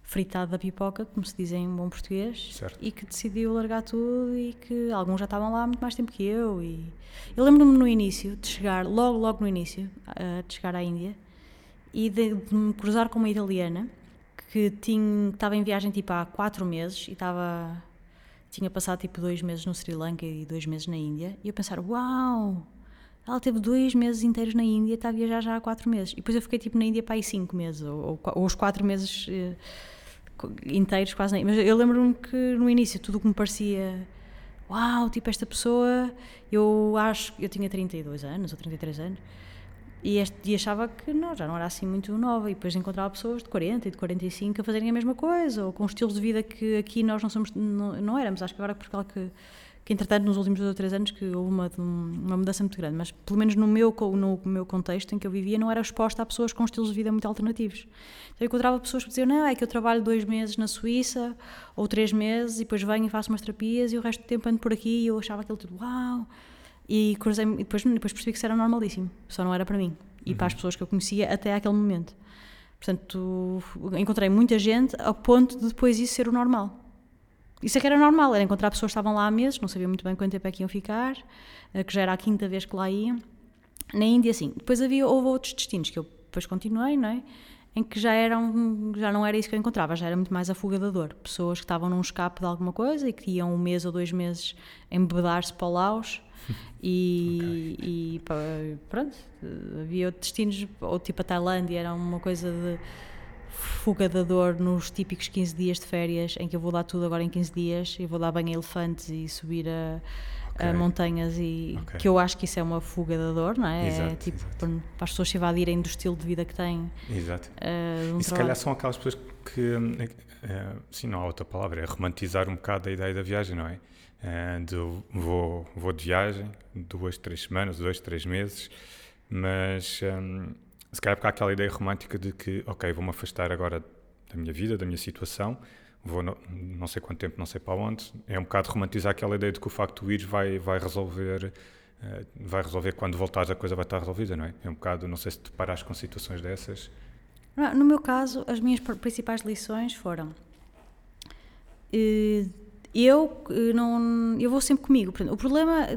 fritado da pipoca, como se diz em bom português, certo. e que decidiu largar tudo e que alguns já estavam lá há muito mais tempo que eu. E eu lembro-me no início de chegar, logo, logo no início, de chegar à Índia e de, de, me cruzar com uma italiana que tinha, estava em viagem tipo há quatro meses e estava tinha passado tipo dois meses no Sri Lanka e dois meses na Índia e eu pensar, uau, ela teve dois meses inteiros na Índia está a viajar já há quatro meses. E depois eu fiquei tipo na Índia para aí cinco meses, ou, ou, ou os quatro meses eh, inteiros quase nem. Mas eu lembro-me que no início tudo que me parecia uau, tipo esta pessoa, eu acho, eu tinha 32 anos ou 33 anos e, este, e achava que não, já não era assim muito nova e depois encontrava pessoas de 40 e de 45 a fazerem a mesma coisa ou com estilos de vida que aqui nós não somos, não, não éramos, acho que agora por causa que que entretanto nos últimos dois ou três anos que houve uma, uma mudança muito grande, mas pelo menos no meu, no meu contexto em que eu vivia não era exposta a pessoas com estilos de vida muito alternativos. Então eu encontrava pessoas que diziam, não, é que eu trabalho dois meses na Suíça ou três meses e depois venho e faço umas terapias e o resto do tempo ando por aqui e eu achava aquilo tudo, uau! E, cruzei, e depois, depois percebi que isso era normalíssimo, só não era para mim e uhum. para as pessoas que eu conhecia até aquele momento. Portanto, encontrei muita gente ao ponto de depois isso ser o normal. Isso é que era normal, era encontrar pessoas que estavam lá há meses, não sabia muito bem quanto tempo é que iam ficar, eh, que já era a quinta vez que lá iam. Na Índia, sim. Depois havia, houve outros destinos que eu depois continuei, não é? Em que já, eram, já não era isso que eu encontrava, já era muito mais a fuga da dor. Pessoas que estavam num escape de alguma coisa e que iam um mês ou dois meses embebedar-se para o Laos. e, okay. e pronto, havia outros destinos, ou tipo a Tailândia, era uma coisa de fuga da dor nos típicos 15 dias de férias, em que eu vou dar tudo agora em 15 dias, e vou dar banho a elefantes e subir a, okay. a montanhas, e okay. que eu acho que isso é uma fuga da dor, não é? Exato, é tipo. Para, para, as pessoas se evadirem do estilo de vida que têm. Exato. Uh, um e se calhar são aquelas pessoas que, uh, sim, não há outra palavra, é romantizar um bocado a ideia da viagem, não é? Uh, vou, vou de viagem, duas, três semanas, dois, três meses, mas. Um, se calhar porque há aquela ideia romântica de que, ok, vou-me afastar agora da minha vida, da minha situação, vou no, não sei quanto tempo, não sei para onde. É um bocado romantizar aquela ideia de que o facto de ir vai, vai resolver, uh, vai resolver quando voltares a coisa vai estar resolvida, não é? É um bocado, não sei se te paras com situações dessas. No meu caso, as minhas principais lições foram. Eh, eu eh, não, eu vou sempre comigo. O problema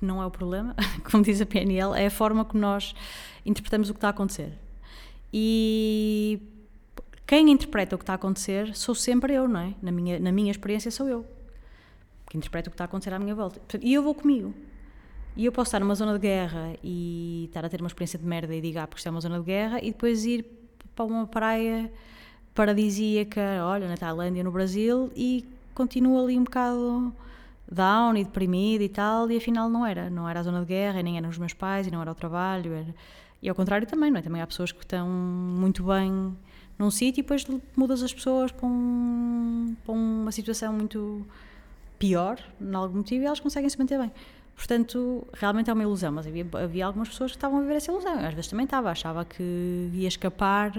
não é o problema, como diz a PNL, é a forma como nós interpretamos o que está a acontecer. E quem interpreta o que está a acontecer sou sempre eu, não é? Na minha, na minha experiência sou eu que interpreta o que está a acontecer à minha volta. E eu vou comigo. E eu posso estar numa zona de guerra e estar a ter uma experiência de merda e diga, ah, porque isto é uma zona de guerra, e depois ir para uma praia paradisíaca, olha, na Tailândia, no Brasil, e continuo ali um bocado down e deprimido e tal, e afinal não era. Não era a zona de guerra, nem eram os meus pais, e não era o trabalho. Era... E ao contrário também, não é? Também há pessoas que estão muito bem num sítio e depois mudas as pessoas para, um, para uma situação muito pior, por algum motivo, e elas conseguem se manter bem. Portanto, realmente é uma ilusão, mas havia, havia algumas pessoas que estavam a viver essa ilusão. às vezes também estava, achava que ia escapar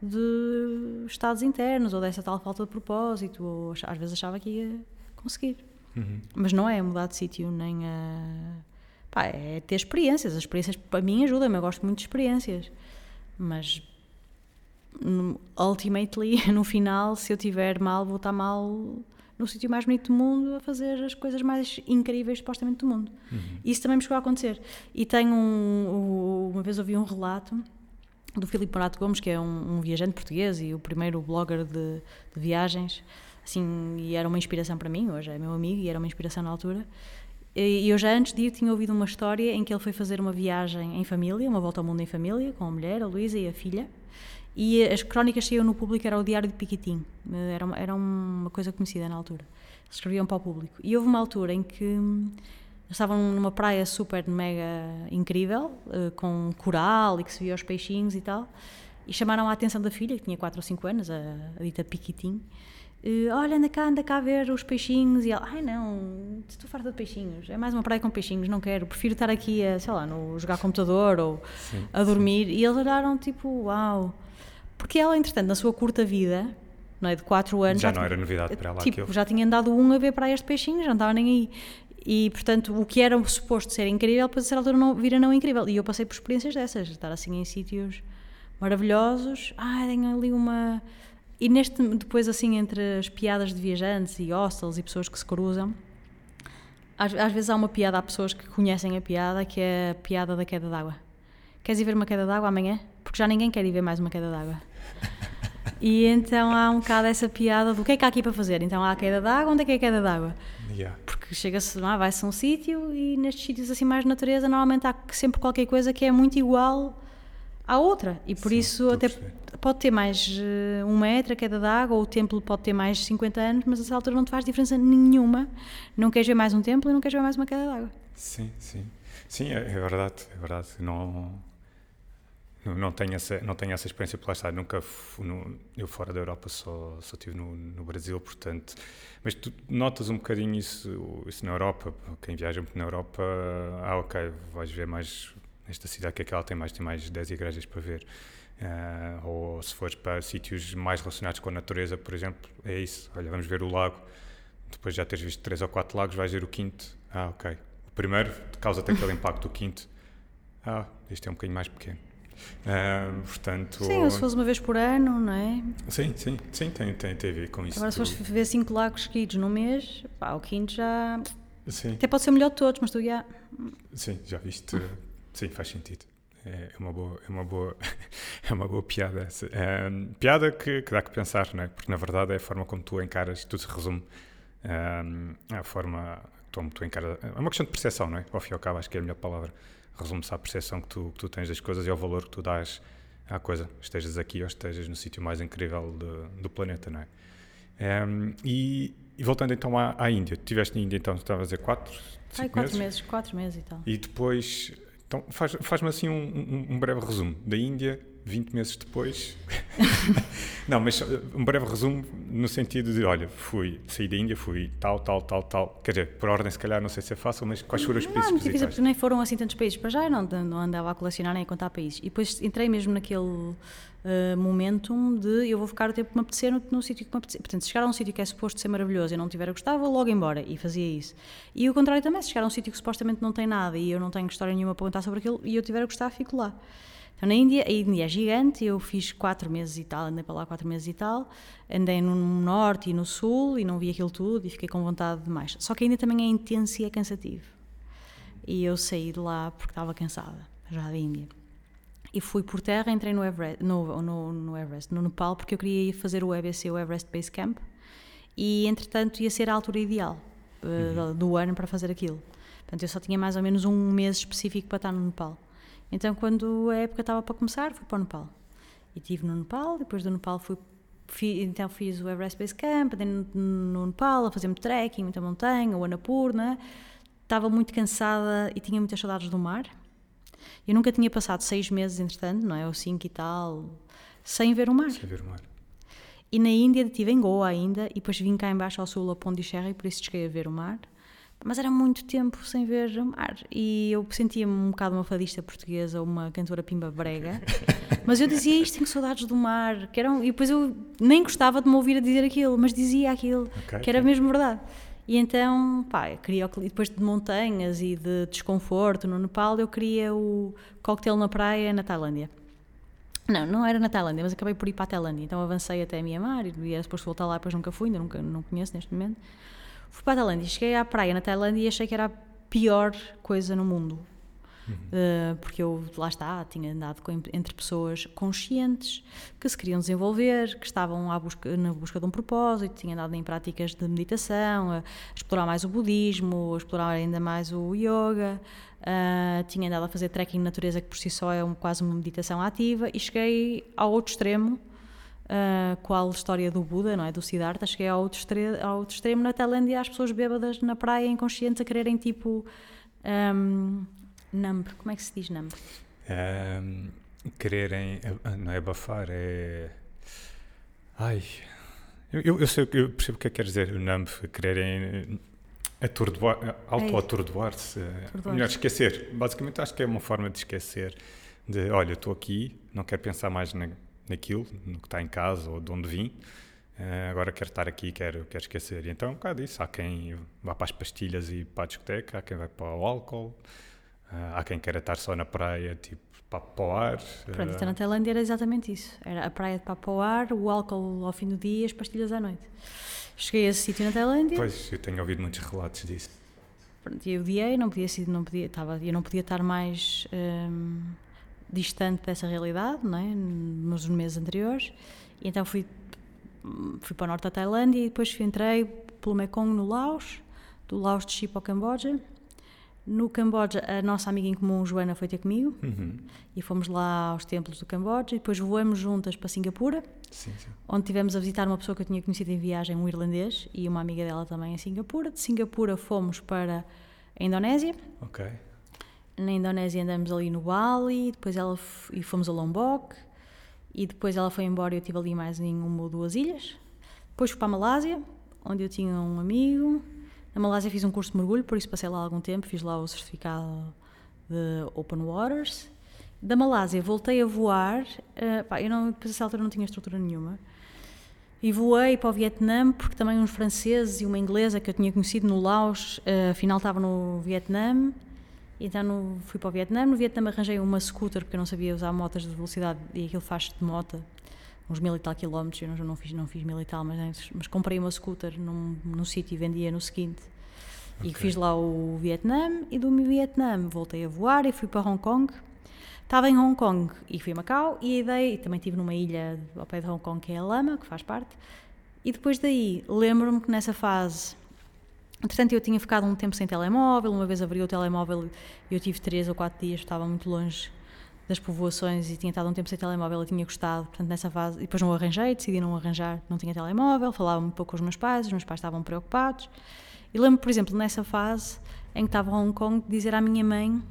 de estados internos ou dessa tal falta de propósito, ou às vezes achava que ia conseguir. Uhum. Mas não é mudar de sítio nem a. Pá, é ter experiências. As experiências para mim ajudam-me, eu gosto muito de experiências. Mas ultimately, no final, se eu tiver mal, vou estar mal no sítio mais bonito do mundo a fazer as coisas mais incríveis supostamente do mundo. Uhum. Isso também me chegou a acontecer. E tenho um, uma vez ouvi um relato do Filipe Morato Gomes, que é um, um, viajante português e o primeiro blogger de, de viagens, assim, e era uma inspiração para mim, hoje é meu amigo e era uma inspiração na altura. E eu já antes de ir tinha ouvido uma história em que ele foi fazer uma viagem em família, uma volta ao mundo em família, com a mulher, a Luísa e a filha, e as crónicas que saíam no público era o Diário de Piquitim, era uma, era uma coisa conhecida na altura. Eles escreviam para o público. E houve uma altura em que estavam numa praia super mega incrível, uh, com coral e que se via os peixinhos e tal. E chamaram a atenção da filha, que tinha 4 ou 5 anos, a, a dita Piquitim. Olha, anda cá, anda cá a ver os peixinhos. E ela, ai não, estou farta de peixinhos. É mais uma praia com peixinhos, não quero. Prefiro estar aqui a, sei lá, no, jogar computador ou sim, a dormir. Sim. E eles olharam tipo, uau. Porque ela, entretanto, na sua curta vida, não é, de 4 anos. Já, já não era novidade para ela tipo, aquilo. Já tinha andado um a ver praias de peixinhos, já não estava nem aí. E, portanto, o que era suposto ser incrível, depois a certa altura não, vira não incrível. E eu passei por experiências dessas, estar assim em sítios maravilhosos. Ah, tenho ali uma. E neste, depois, assim, entre as piadas de viajantes e hostels e pessoas que se cruzam, às, às vezes há uma piada, há pessoas que conhecem a piada, que é a piada da queda d'água. Queres ir ver uma queda d'água amanhã? Porque já ninguém quer ir ver mais uma queda d'água. E então há um bocado essa piada do que é que há aqui para fazer? Então há a queda d'água, onde é que é a queda d'água? Yeah. Porque chega-se, ah, vai-se a um sítio e nestes sítios assim mais de natureza, normalmente há sempre qualquer coisa que é muito igual à outra. E por Sim, isso até pode ter mais uh, um metro a queda d'água, ou o templo pode ter mais 50 anos, mas a essa altura não te faz diferença nenhuma. Não queres ver mais um templo e não queres ver mais uma queda d'água. Sim, sim. Sim, é, é verdade, é verdade. Não não tenho essa, não tenho essa experiência, porque lá está, nunca no, eu fora da Europa só, só estive no, no, Brasil, portanto, mas tu notas um bocadinho isso, isso na Europa, quem viaja muito na Europa, ah ok, vais ver mais, nesta cidade que aquela tem mais, tem mais 10 igrejas para ver, uh, ou se fores para sítios mais relacionados com a natureza, por exemplo, é isso, olha, vamos ver o lago, depois já teres visto três ou quatro lagos, vais ver o quinto, ah ok, o primeiro causa-te aquele impacto, o quinto, ah, este é um bocadinho mais pequeno. Uh, portanto, sim, se fosse uma vez por ano, não é? Sim, sim, sim, tem, tem, tem a ver com isso. Agora, se fosse ver cinco lagos seguidos no mês, pá, o quinto já. Sim. Até pode ser o melhor de todos, mas tu já. Sim, já viste. Sim, faz sentido. É uma boa, é uma boa, é uma boa piada essa. É, piada que, que, dá que pensar, não é? Porque na verdade é a forma como tu encaras, tudo se resume é, a forma como tu encaras. É uma questão de percepção, não é? Ao fim e ao cabo, acho que é a melhor palavra resume-se à percepção que tu, que tu tens das coisas e ao valor que tu dás à coisa, estejas aqui ou estejas no sítio mais incrível de, do planeta, não é? Um, e, e, voltando então à, à Índia, tu estiveste na Índia então, estavas a dizer quatro, Ai, quatro meses? meses? Quatro meses e tal. E depois, então faz-me faz assim um, um, um breve resumo da Índia 20 meses depois. não, mas um breve resumo no sentido de: olha, fui, saí da Índia, fui tal, tal, tal, tal. Quer dizer, por ordem, se calhar, não sei se é fácil, mas quais foram os países? Não, muito difícil, porque nem foram assim tantos países. Para já eu não, não andava a colecionar nem a contar países. E depois entrei mesmo naquele uh, momentum de eu vou ficar o tempo que me apetecer no, no sítio que me apetecer. Portanto, se chegar a um sítio que é suposto ser maravilhoso e não tiver a gostar, vou logo embora. E fazia isso. E o contrário também, se chegar a um sítio que supostamente não tem nada e eu não tenho história nenhuma para contar sobre aquilo e eu tiver a gostar, fico lá. Então, na Índia, a Índia é gigante, eu fiz quatro meses e tal, andei para lá quatro meses e tal, andei no norte e no sul e não vi aquilo tudo e fiquei com vontade de mais. Só que ainda também é intenso e é cansativo. E eu saí de lá porque estava cansada, já da Índia. E fui por terra, entrei no Everest, no, no, no, Everest, no Nepal, porque eu queria ir fazer o EBC, o Everest Base Camp, e entretanto ia ser a altura ideal uh, uhum. do ano para fazer aquilo. Portanto, eu só tinha mais ou menos um mês específico para estar no Nepal. Então, quando a época estava para começar, fui para o Nepal. E estive no Nepal, depois do Nepal fui, fui então fiz o Everest Base Camp, andei no, no Nepal a fazer trekking, muita montanha, o Annapurna. Estava muito cansada e tinha muitas saudades do mar. Eu nunca tinha passado seis meses, entretanto, não é? Ou cinco e tal, sem ver o mar. Sem ver o mar. E na Índia estive em Goa ainda, e depois vim cá embaixo ao sul, a Pondicherry, por isso cheguei a ver o mar mas era muito tempo sem ver o mar e eu sentia-me um bocado uma fadista portuguesa, uma cantora pimba brega, mas eu dizia isto, tenho saudades do mar, que eram, e depois eu nem gostava de me ouvir a dizer aquilo, mas dizia aquilo, okay, que era okay. mesmo verdade. E então, pá, queria, depois de montanhas e de desconforto no Nepal, eu queria o coquetel na praia na Tailândia. Não, não era na Tailândia, mas acabei por ir para a Tailândia. Então avancei até a Mianmar e suposto voltar lá, depois nunca fui, ainda nunca, não conheço neste momento. Fui para a Tailândia, cheguei à praia na Tailândia e achei que era a pior coisa no mundo. Uhum. Uh, porque eu, lá está, tinha andado com, entre pessoas conscientes que se queriam desenvolver, que estavam à busca, na busca de um propósito, tinha andado em práticas de meditação, a, explorar mais o budismo, a explorar ainda mais o yoga, uh, tinha andado a fazer trekking de natureza, que por si só é um, quase uma meditação ativa, e cheguei ao outro extremo uh, qual história do Buda, não é? Do Siddhartha, cheguei ao outro, extre ao outro extremo na Tailândia, as pessoas bêbadas na praia, inconscientes, a quererem tipo. Um, numb, como é que se diz numb? Um, quererem. Não é abafar, é. Ai. Eu, eu, sei, eu percebo o que é que quer dizer o numb, quererem atordoar, auto-atordoar-se, é melhor esquecer. Basicamente acho que é uma forma de esquecer, de olha, estou aqui, não quero pensar mais na, naquilo, no que está em casa ou de onde vim, uh, agora quero estar aqui, quero, quero esquecer. E então, um bocado isso, há quem vá para as pastilhas e para a discoteca, há quem vai para o álcool, uh, há quem queira estar só na praia, tipo, para, o ar. Pronto, então na Tailândia era exatamente isso, era a praia de para, para o ar, o álcool ao fim do dia e as pastilhas à noite. Cheguei a esse sítio na Tailândia. Pois, eu tenho ouvido muitos relatos disso. Pronto, eu odiei, não podia, não podia, estava, eu não podia estar mais hum, distante dessa realidade, não é? nos meses anteriores. E então fui, fui para o norte da Tailândia e depois entrei pelo Mekong no Laos, do Laos desci para o Camboja no Camboja, a nossa amiga em comum, Joana, foi ter comigo uhum. e fomos lá aos templos do Camboja e depois voamos juntas para Singapura, sim, sim. onde tivemos a visitar uma pessoa que eu tinha conhecido em viagem, um irlandês, e uma amiga dela também em Singapura. De Singapura fomos para a Indonésia. Ok. Na Indonésia andamos ali no Bali, depois ela e fomos a Lombok, e depois ela foi embora e eu estive ali mais em uma ou duas ilhas. Depois fui para a Malásia, onde eu tinha um amigo na Malásia fiz um curso de mergulho, por isso passei lá algum tempo, fiz lá o certificado de Open Waters. Da Malásia voltei a voar, uh, pá, eu não, depois altura não tinha estrutura nenhuma, e voei para o Vietnã, porque também uns franceses e uma inglesa que eu tinha conhecido no Laos, uh, afinal estava no Vietnã, então no, fui para o Vietnã. No Vietnã arranjei uma scooter, porque eu não sabia usar motas de velocidade e aquilo faz de moto uns mil e tal quilómetros, eu não, não, fiz, não fiz mil e tal, mas, mas comprei uma scooter num, num sítio e vendia no seguinte. Okay. E fiz lá o Vietnã e do Vietnã voltei a voar e fui para Hong Kong. Estava em Hong Kong e fui a Macau e a ideia, e também estive numa ilha ao pé de Hong Kong que é a Lama, que faz parte. E depois daí, lembro-me que nessa fase, entretanto eu tinha ficado um tempo sem telemóvel, uma vez abriu o telemóvel e eu tive três ou quatro dias, estava muito longe das povoações e tinha estado um tempo sem telemóvel e tinha gostado, portanto nessa fase, e depois não arranjei, decidi não arranjar, não tinha telemóvel, falava um pouco com os meus pais, os meus pais estavam preocupados. E lembro, por exemplo, nessa fase em que estava em Hong Kong, dizer à minha mãe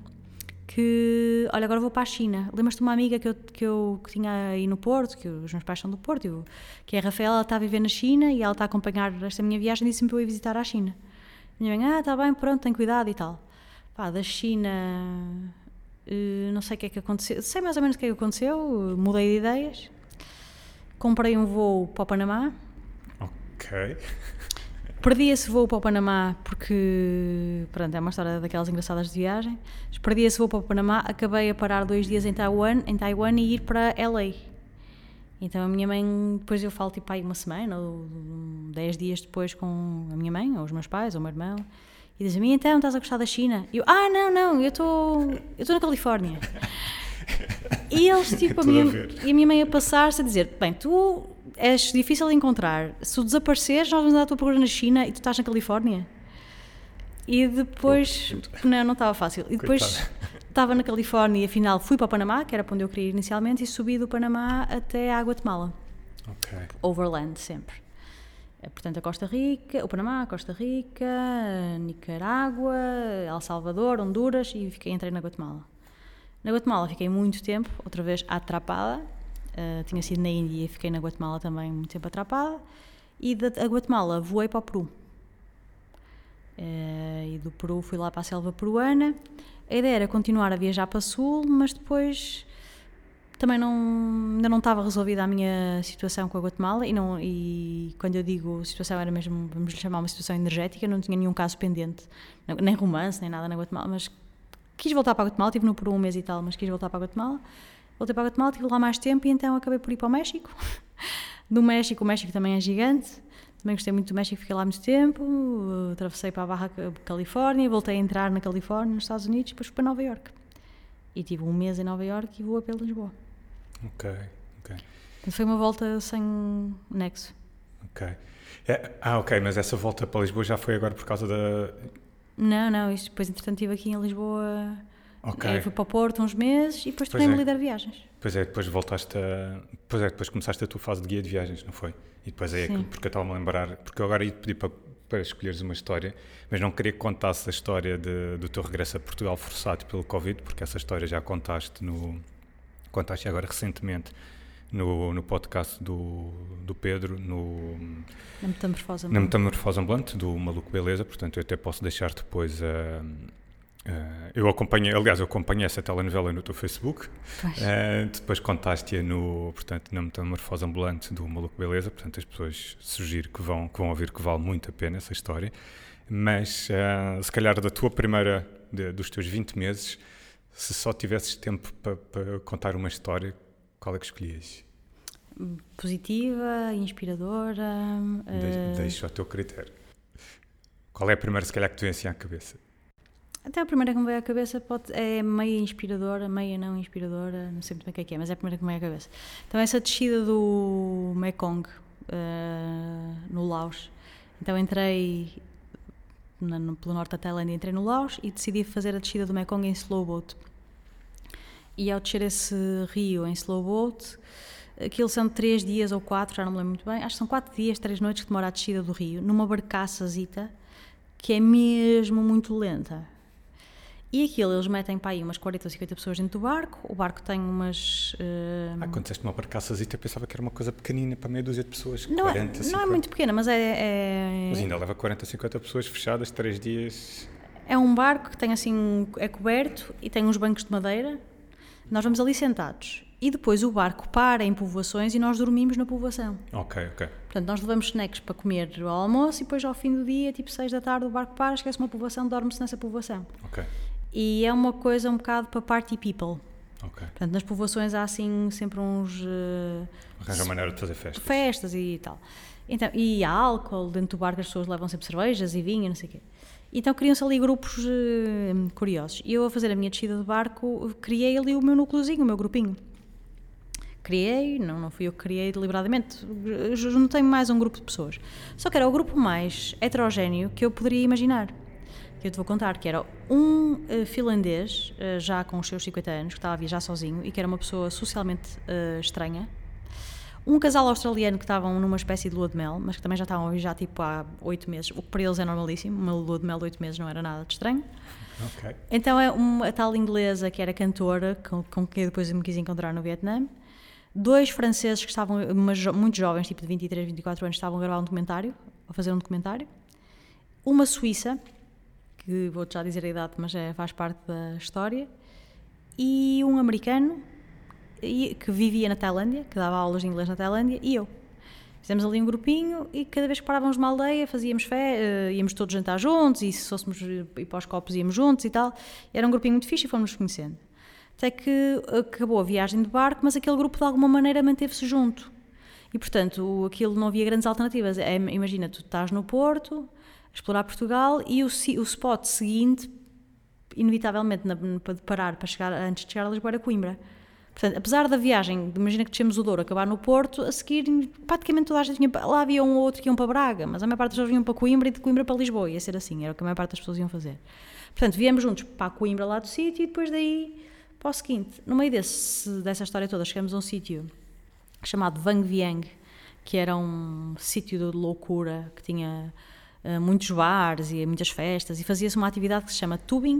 que, olha, agora vou para a China. Lembras-te de uma amiga que eu, que eu que tinha aí no Porto, que os meus pais são do Porto, eu, que é a Rafaela, ela está a viver na China e ela está a acompanhar esta minha viagem e disse-me para eu ir visitar a China. Minha mãe, ah, está bem, pronto, tem cuidado e tal. Pá, da China Uh, não sei o que é que aconteceu, sei mais ou menos o que é que aconteceu, mudei de ideias, comprei um voo para o Panamá. Ok. Perdi esse voo para o Panamá porque, pronto, é uma história daquelas engraçadas de viagem. Perdi esse voo para o Panamá, acabei a parar dois dias em Taiwan, em Taiwan e ir para LA. Então a minha mãe, depois eu falo tipo aí uma semana ou dez dias depois com a minha mãe, ou os meus pais, ou o meu irmão, e diz a mim, então, estás a gostar da China? E eu, ah, não, não, eu estou eu estou na Califórnia. e eles, tipo, a minha, a e a minha mãe a passar-se a dizer, bem, tu és difícil de encontrar, se tu desapareceres, nós vamos dar a tua procura na China e tu estás na Califórnia. E depois, não, não estava fácil. E depois estava na Califórnia e afinal fui para o Panamá, que era para onde eu queria ir inicialmente, e subi do Panamá até a Guatemala. Ok. Overland, sempre. Eh, portanto, a Costa Rica, o Panamá, Costa Rica, Nicarágua, El Salvador, Honduras e fiquei, entrei na Guatemala. Na Guatemala fiquei muito tempo, outra vez atrapada. Uh, tinha sido na Índia e fiquei na Guatemala também muito tempo atrapada. E da Guatemala voei para o Peru. Uh, e do Peru fui lá para a selva peruana. A ideia era continuar a viajar para sul, mas depois também não, ainda não estava resolvida a minha situação com a Guatemala e, não, e quando eu digo situação era mesmo, vamos lhe chamar uma situação energética, não tinha nenhum caso pendente, nem romance, nem nada na Guatemala, mas quis voltar para a Guatemala, estive no por um mês e tal, mas quis voltar para a Guatemala, voltei para a Guatemala, estive lá mais tempo e então acabei por ir para o México. Do México, o México também é gigante, também gostei muito do México, fiquei lá muito tempo, atravessei para a Barra Califórnia, voltei a entrar na Califórnia, nos Estados Unidos, depois fui para Nova York. E tive um mês em Nova York e vou para Lisboa. Ok, ok. Foi uma volta sem nexo. Ok. É, ah, ok, mas essa volta para Lisboa já foi agora por causa da. Não, não, isto depois entretanto estive aqui em Lisboa Ok. Eu fui para o Porto uns meses e depois Pois tornei-me é. líder de viagens. Pois é, depois voltaste a. Pois é, depois começaste a tua fase de guia de viagens, não foi? E depois é que, porque eu estava-me a lembrar, porque eu agora ia te pedir para, para escolheres uma história, mas não queria que contasse a história de- do teu regresso a Portugal forçado pelo Covid, porque essa história já contaste no. Contaste agora recentemente no, no podcast do, do Pedro, no, Na metamorfose. na Metamorfose Ambulante, do Maluco Beleza, portanto eu até posso deixar depois a. a- eu acompanhei, aliás, eu acompanhei essa telenovela no teu Facebook. Uh, depois contaste-a no, portanto, na Metamorfose Ambulante do Maluco Beleza, portanto as pessoas sugiro que vão, que vão ouvir que vale muito a pena essa história, mas uh, se calhar da tua primeira, de- dos teus 20 meses, se só tivesses tempo para para contar uma história, qual é que escolhias? Positiva, inspiradora. De, deixo ao teu critério. Qual é a primeira, se calhar, que te vem assim à cabeça? Até a primeira que me veio à cabeça pode, é meia inspiradora, meia não inspiradora, não sei muito bem o que é que é, mas é a primeira que me veio à cabeça. Então, essa descida do Mekong eh, no Laos. Então, entrei na- no- pelo norte da Tailândia, entrei no Laos e decidi fazer a descida do Mekong em slow boat. E ao descer esse rio em slow boat, aquilo são três dias ou quatro, já não me lembro muito bem, acho que são quatro dias, três noites que demora a descida do rio, numa barcaçazita que é mesmo muito lenta. E aquilo, eles metem para aí umas 40 ou 50 pessoas dentro do barco. O barco tem umas. eh, Ah, quando uma barcaçazita, eu pensava que era uma coisa pequenina para meia dúzia de pessoas. não, é, 40, não é 50. muito pequena, mas é, é, Mas ainda leva 40, 50 pessoas fechadas, 3 dias. é um barco que tem assim. é coberto e tem uns bancos de madeira. Nós vamos ali sentados. E depois o barco para em povoações e nós dormimos na povoação. Ok, ok. Portanto, nós levamos snacks para comer ao almoço e depois ao fim do dia, tipo 6 da tarde, o barco para, esquece uma povoação, dorme-se nessa povoação. Ok, E é uma coisa um bocado para party people. ok. Portanto, nas povoações há assim sempre uns. eh, Arranja maneira de fazer festa. festas e tal. Então, e há álcool dentro do barco, as pessoas levam sempre cervejas e vinho, não sei o quê. Então criam-se ali grupos eh, curiosos. E eu, a fazer a minha descida de barco, criei ali o meu núcleozinho, o meu grupinho. Criei, não, não fui eu que criei deliberadamente, juntei mais um grupo de pessoas. Só que era o grupo mais heterogéneo que eu poderia imaginar. Eu te vou contar, que era um eh, finlandês, eh, já com os seus 50 anos, que estava a viajar sozinho e que era uma pessoa socialmente eh, estranha, um casal australiano que estavam numa espécie de lua de mel, mas que também já estavam a viajar tipo há oito meses, o que para eles é normalíssimo, uma lua de mel de oito meses não era nada de estranho. Ok. Então é uma a tal inglesa que era cantora, com, com quem eu depois me quis encontrar no Vietnã, dois franceses que estavam, muito jovens, tipo de 23, 24 anos, estavam a gravar um documentário, a fazer um documentário, uma suíça, que vou-te já dizer a idade, mas é, faz parte da história, e um americano que vivia na Tailândia, que dava aulas de inglês na Tailândia, e eu. Fizemos ali um grupinho e cada vez que parávamos numa aldeia fazíamos fé, eh, íamos todos jantar juntos e se fôssemos ir para os copos íamos juntos e tal. Era um grupinho muito fixe e fomos nos conhecendo. Até que acabou a viagem de barco, mas aquele grupo de alguma maneira manteve-se junto. E portanto, aquilo não havia grandes alternativas. É, imagina, tu estás no Porto, explorar Portugal e o, o spot seguinte, inevitavelmente, para parar para chegar, antes de chegar a Lisboa, era Coimbra. Portanto, apesar da viagem, imagina que descemos o Douro, acabar no Porto, a seguir praticamente toda a gente vinha para, lá havia um ou outro que iam para Braga, mas a maior parte das pessoas vinham para Coimbra e de Coimbra para Lisboa, ia ser assim, era o que a maior parte das pessoas iam fazer. Portanto, viemos juntos para Coimbra lá do sítio e depois daí para o seguinte. No meio desse, dessa história toda, chegamos a um sítio chamado Vang Vieng, que era um sítio de loucura, que tinha eh, muitos bares e muitas festas, e fazia-se uma atividade que se chama tubing,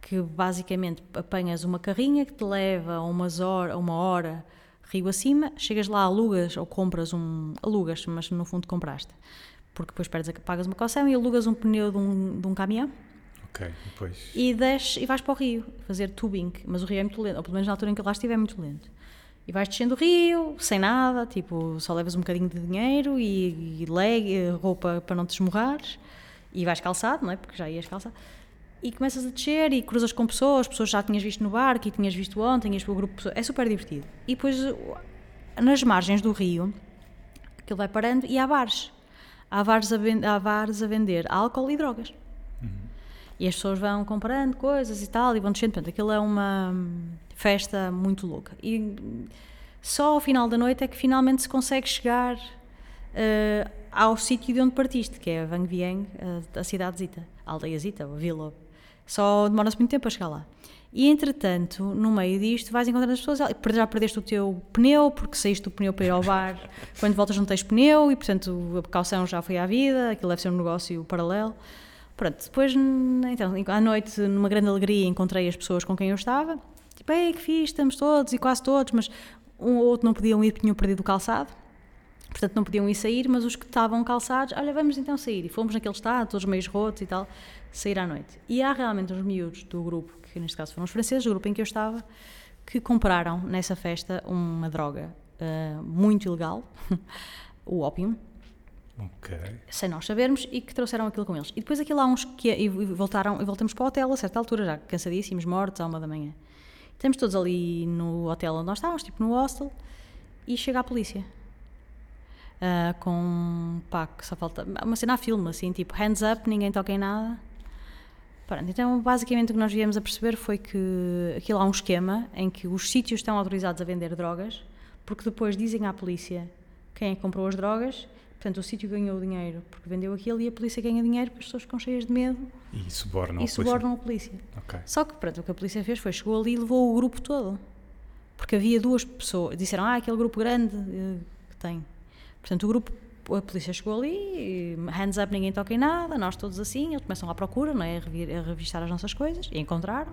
que basicamente apanhas uma carrinha que te leva a umas hora, uma hora rio acima, chegas lá, alugas ou compras um. alugas, mas no fundo compraste. Porque depois perdes, a- pagas uma caução e alugas um pneu de um, de um caminhão Ok, depois. e desces e vais para o rio fazer tubing, mas o rio é muito lento, ou pelo menos na altura em que lá estive é muito lento. E vais descendo o rio, sem nada, tipo, só levas um bocadinho de dinheiro e, e leg, e roupa para não te esmorrares, e vais calçado, não é? Porque já ias calçado. E começas a descer e cruzas com pessoas, pessoas já tinhas visto no barco e tinhas visto ontem, para o grupo. É super divertido. E depois, nas margens do rio, aquilo vai parando e há bares. Há bares a, há bares a vender álcool e drogas. E as pessoas vão comprando coisas e tal, e vão descendo. Portanto, aquilo é uma festa muito louca. E só ao final da noite é que finalmente se consegue chegar eh, ao sítio de onde partiste, que é Vang Vieng, eh, a cidadezita, a aldeiazita, a vila. Só demora-se muito tempo a chegar lá. E entretanto, no meio disto, vais encontrando as pessoas. Já perdeste o teu pneu, porque saíste do pneu para ir ao bar. Quando voltas, não tens pneu e, portanto, a precaução já foi à vida. Aquilo deve ser um negócio paralelo. Pronto, depois, então, à noite, numa grande alegria, encontrei as pessoas com quem eu estava. Ei, que fiz, estamos todos e quase todos, mas um ou outro não podiam ir porque tinham perdido o calçado. Portanto, não podiam ir sair, mas os que estavam calçados, olha, vamos então sair. E fomos naquele estado, todos meios rotos e tal, sair à noite. E há realmente uns miúdos do grupo, que neste caso foram os franceses, o grupo em que eu estava, que compraram nessa festa uma droga uh, muito ilegal, o ópio, sem nós sabermos, e que trouxeram aquilo com eles. E depois aquilo há uns que. E voltaram, e voltamos para o hotel a certa altura, já cansadíssimos, mortos, à uma da manhã. Estamos todos ali no hotel onde nós estávamos, tipo no hostel, e chega a polícia. Uh, com pá, que só falta. Uma cena a filme, assim, tipo hands up, ninguém toca em nada. Pronto, então, basicamente, o que nós viemos a perceber foi que aquilo há um esquema em que os sítios estão autorizados a vender drogas, porque depois dizem à polícia quem é comprou as drogas Portanto, o sítio ganhou o dinheiro porque vendeu aquilo e a polícia ganha dinheiro porque as pessoas ficam cheias de medo e subornam, e subornam a polícia. Okay. Só que, pronto, o que a polícia fez foi, chegou ali e levou o grupo todo. Porque havia duas pessoas, disseram, ah, aquele grupo grande uh, que tem. Portanto, o grupo, a polícia chegou ali, hands up, ninguém toca em nada, nós todos assim, eles começam à procura, não é? A, revistar as nossas coisas, e encontraram.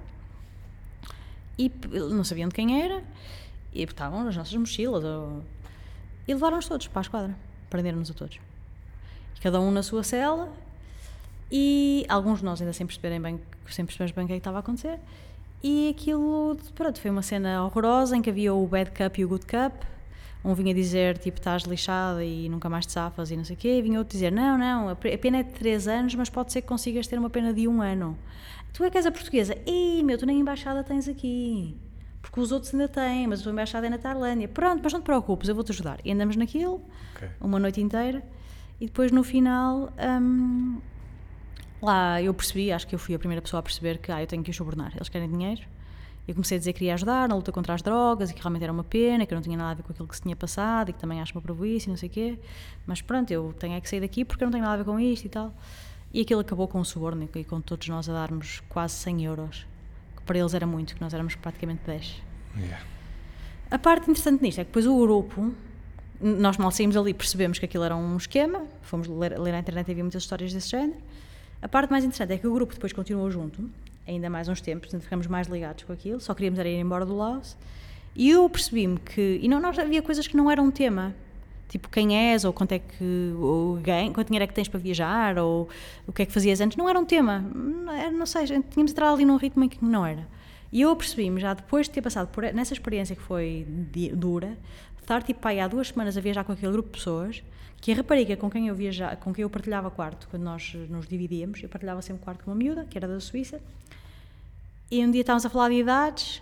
E não sabiam de quem era, e estavam nas nossas mochilas, ou, e levaram-nos todos para a esquadra prenderam-nos a todos. Cada um na sua cela e alguns de nós ainda sem perceberem bem, sem percebermos bem o que, é que estava a acontecer. E aquilo, pronto, foi uma cena horrorosa em que havia o bad cup e o good cup. Um vinha dizer, tipo, estás lixada e nunca mais te safas e não sei o quê. E vinha outro dizer, não, não, a pena é de 3 anos, mas pode ser que consigas ter uma pena de um ano. Tu é que és a portuguesa. Ei, meu, tu nem embaixada tens aqui. Porque os outros ainda têm, mas a tua embaixada é na Tailândia. Pronto, mas não te preocupes, eu vou-te ajudar. E andamos naquilo, okay. uma noite inteira, e depois no final, hum, lá eu percebi, acho que eu fui a primeira pessoa a perceber que ah, eu tenho que os subornar, eles querem dinheiro. Eu comecei a dizer que queria ajudar na luta contra as drogas e que realmente era uma pena, que eu não tinha nada a ver com aquilo que se tinha passado e que também acho uma provícia e não sei o quê. Mas pronto, eu tenho é que sair daqui porque eu não tenho nada a ver com isto e tal. E aquilo acabou com o suborno e com todos nós a darmos quase 100 euros para eles era muito, que nós éramos praticamente 10. Yeah. A parte interessante nisto é que depois o grupo, nós mal saímos ali, percebemos que aquilo era um esquema, fomos ler, ler na internet e havia muitas histórias desse género. A parte mais interessante é que o grupo depois continuou junto, ainda mais uns tempos, portanto ficamos mais ligados com aquilo, só queríamos era ir embora do Laos. E eu percebi-me que, e não, nós havia coisas que não eram tema, tipo quem és, ou quanto é que, ou ganho, quanto dinheiro é que tens para viajar, ou o que é que fazias antes, não era um tema, não, não sei, tínhamos de entrar ali num ritmo em que não era. E eu percebi-me, já depois de ter passado por nessa experiência que foi dura, estar tipo aí há duas semanas a viajar com aquele grupo de pessoas, que a rapariga com quem eu viajava, com quem eu partilhava quarto, quando nós nos dividíamos, eu partilhava sempre quarto com uma miúda, que era da Suíça, e um dia estávamos a falar de idades,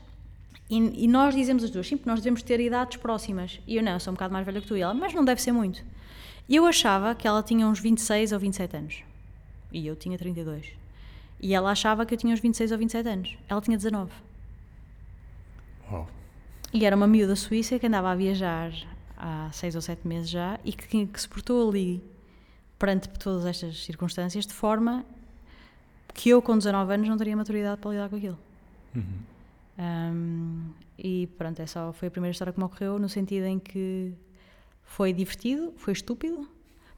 e, e, nós dizemos as duas, sim, porque nós devemos ter idades próximas. E eu não, eu sou um bocado mais velha que tu. E ela, mas não deve ser muito. E eu achava que ela tinha uns 26 ou 27 anos. E eu tinha 32. E ela achava que eu tinha uns 26 ou 27 anos. Ela tinha 19. Oh. E era uma miúda suíça que andava a viajar há 6 ou 7 meses já e que, que se portou ali perante todas estas circunstâncias de forma que eu com 19 anos não teria maturidade para lidar com aquilo. Uhum. Um, e pronto, essa foi a primeira história que me ocorreu, no sentido em que foi divertido, foi estúpido,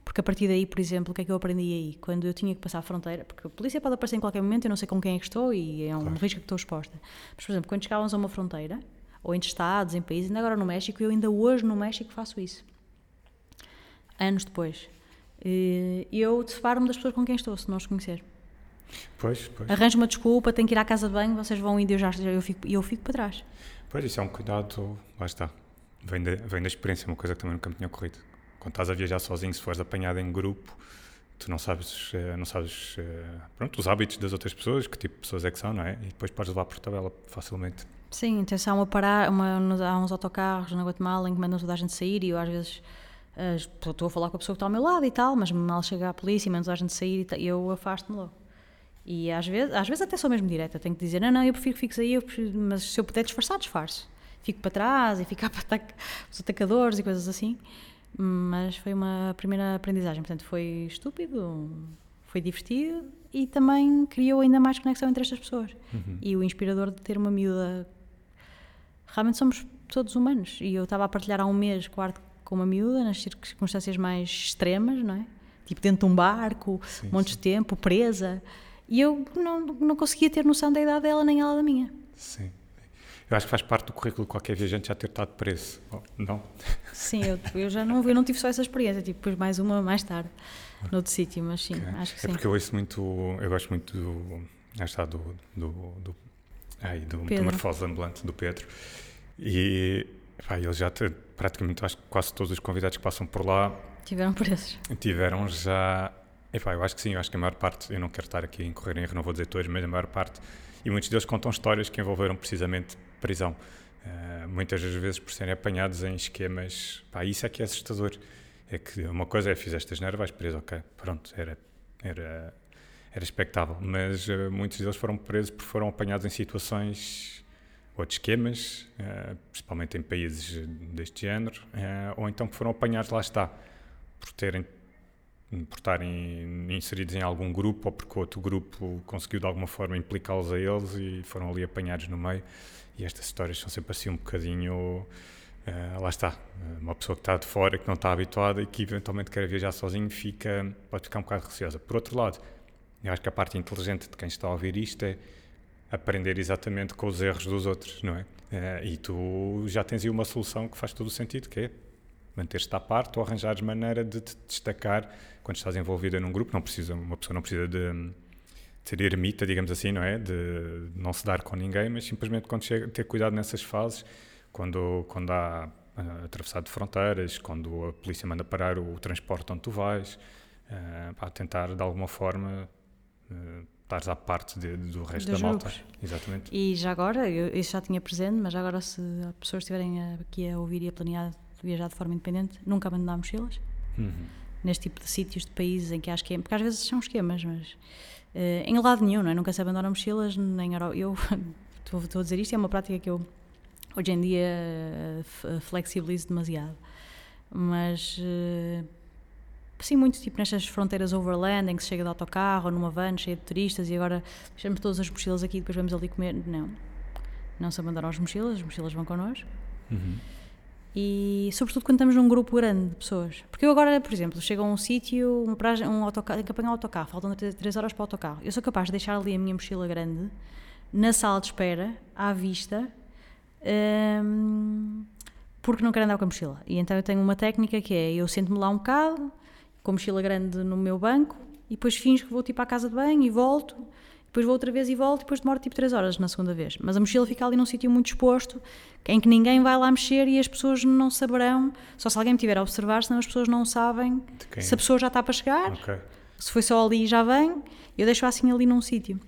porque a partir daí, por exemplo, o que é que eu aprendi aí? Quando eu tinha que passar a fronteira, porque a polícia pode aparecer em qualquer momento, eu não sei com quem é que estou e é um claro. risco que estou exposta. Mas, por exemplo, quando chegávamos a uma fronteira, ou entre estados, em países, ainda agora no México, eu ainda hoje no México faço isso. Anos depois. E eu separo-me das pessoas com quem estou, se não os conhecer. Pois, pois. Arranjo uma desculpa, tenho que ir à casa de banho, vocês vão indo e eu, já, eu, fico, eu fico para trás. Pois, isso é um cuidado, lá está. Vem da, vem da experiência, uma coisa que também nunca me tinha ocorrido. Quando estás a viajar sozinho, se fores apanhado em grupo, tu não sabes, eh, não sabes eh, pronto, os hábitos das outras pessoas, que tipo de pessoas é que são, não é? E depois podes levar por tabela facilmente. Sim, há, uma parar, uma, há uns autocarros na Guatemala em que mandam toda a gente sair e eu às vezes eh, estou a falar com a pessoa que está ao meu lado e tal, mas mal chega a polícia e mandam toda a gente sair e eu afasto-me logo. E às vezes, às vezes até sou mesmo direta, tenho que dizer, não, não, eu prefiro que fiques aí, prefiro, mas se eu puder disfarçar, disfarço. Fico para trás e ficar para os atacadores e coisas assim. Mas foi uma primeira aprendizagem, portanto foi estúpido, foi divertido e também criou ainda mais conexão entre estas pessoas. Uhum. E o inspirador de ter uma miúda. Realmente somos todos humanos. E eu estava a partilhar há um mês quarto com uma miúda, nas circunstâncias mais extremas, não é? Tipo dentro de um barco, Sim, montes sim. de tempo, presa. E eu não, não conseguia ter noção da idade dela, nem ela da minha. Sim. Eu acho que faz parte do currículo de qualquer viajante já ter estado preso. Não? Sim, eu, eu já não, eu não tive só essa experiência, tipo, depois mais uma mais tarde, noutro sítio, mas sim, Ok. acho que é sim. porque eu ouço muito, eu gosto muito do, está, do, do, do, ai, do Pedro. Metamorfose Ambulante, do Pedro. E pá, ele já, te- praticamente, acho que quase todos os convidados que passam por lá Tiveram presos. tiveram já. Epá, eu acho que sim, eu acho que a maior parte, eu não quero estar aqui a incorrer em erro, não vou dizer todos, mas a maior parte, e muitos deles contam histórias que envolveram precisamente prisão. Eh, muitas das vezes por serem apanhados em esquemas. Pá, isso é que é assustador. É que uma coisa é fizeste as neiras, vais preso, ok, pronto, era, era, era expectável. Mas eh, muitos deles foram presos porque foram apanhados em situações ou de esquemas, eh, principalmente em países deste género, eh, ou então foram apanhados, lá está, por terem por estarem inseridos em algum grupo ou porque outro grupo conseguiu de alguma forma implicá-los a eles e foram ali apanhados no meio. E estas histórias são sempre assim um bocadinho. eh, lá está, uma pessoa que está de fora, que não está habituada e que eventualmente quer viajar sozinho, fica, pode ficar um bocado receosa. Por outro lado, eu acho que a parte inteligente de quem está a ouvir isto é aprender exatamente com os erros dos outros, não é? Eh, e tu já tens aí uma solução que faz todo o sentido, que é manter-te à parte ou arranjares maneira de te destacar quando estás envolvida num grupo. Não precisa, uma pessoa não precisa de, de ser ermita, digamos assim, não é? De não se dar com ninguém, mas simplesmente quando chega, ter cuidado nessas fases, quando, quando há ah, atravessado fronteiras, quando a polícia manda parar o transporte onde tu vais, ah, pá, tentar de alguma forma ah, estares à parte de- do resto Dos da malta. grupos. Exatamente. E já agora, eu, isso já tinha presente, mas já agora se as pessoas estiverem aqui a ouvir e a planear viajar de forma independente, nunca abandonar mochilas. Uhum. Neste tipo de sítios, de países em que há esquemas, porque às vezes são esquemas, mas eh, em lado nenhum, não é? Nunca se abandona mochilas, nem eu estou estou a dizer isto, é uma prática que eu hoje em dia eh, flexibilizo demasiado. Mas eh, sim, muito tipo nestas fronteiras overland em que se chega de autocarro ou numa van cheia de turistas e agora deixamos todas as mochilas aqui e depois vamos ali comer. Não. Não se abandonam as mochilas, as mochilas vão connosco. Uhum. E sobretudo quando estamos num grupo grande de pessoas. Porque eu agora, por exemplo, chego a um sítio, uma paragem- um autocarro, tenho que apanhar um autocarro, faltam 3 horas para o autocarro. Eu sou capaz de deixar ali a minha mochila grande na sala de espera, à vista, hum, porque não quero andar com a mochila. E então eu tenho uma técnica que é, eu sento-me lá um bocado, com a mochila grande no meu banco, e depois finjo que vou tipo à casa de banho e volto, depois vou outra vez e volto, e depois demoro tipo 3 horas na segunda vez. Mas a mochila fica ali num sítio muito exposto, em que ninguém vai lá mexer e as pessoas não saberão, só se alguém me tiver a observar, senão as pessoas não sabem se a pessoa já está para chegar, Ok. se foi só ali e já vem, eu deixo assim ali num sítio.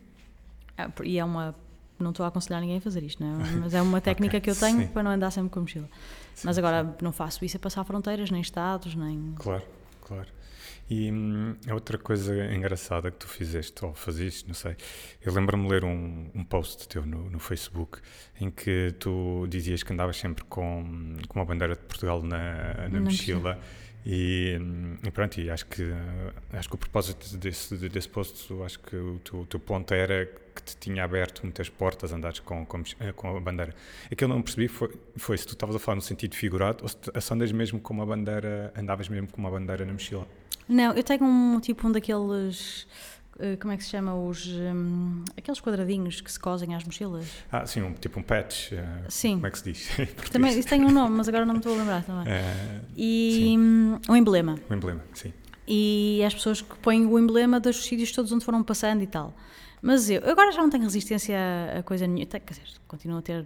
Ah, E é uma. Não estou a aconselhar ninguém a fazer isto, não é? mas é uma técnica Ok, que eu tenho sim. para não andar sempre com a mochila. Sim, mas agora não faço isso a passar fronteiras, nem estados, nem. Claro, claro. E hum, a outra coisa engraçada que tu fizeste, ou faziste, não sei, eu lembro-me de ler um, um post teu no, no Facebook em que tu dizias que andavas sempre com, com uma bandeira de Portugal na, na Na mochila. E, e pronto, e acho que, acho que o propósito desse, desse eu acho que o teu, o teu ponto era que te tinha aberto muitas portas andares com, com, eh, com a bandeira. Aquilo não percebi foi, foi se tu estavas a falar no sentido figurado ou se tu- andas mesmo com uma bandeira, andavas mesmo com uma bandeira na mochila. Não, eu tenho um tipo um daqueles. Eh, Como é que se chama? Os. hum, aqueles quadradinhos que se cosem às mochilas. Ah, sim, um, tipo um patch. eh, Sim. Como é que se diz? Também, isso tem um nome, mas agora não me estou a lembrar também. Eh, E hum, um emblema. o emblema, sim. e as pessoas que põem o emblema dos sítios todos onde foram passando e tal. Mas eu agora já não tenho resistência a, coisa nenhuma, quer dizer, continuo a ter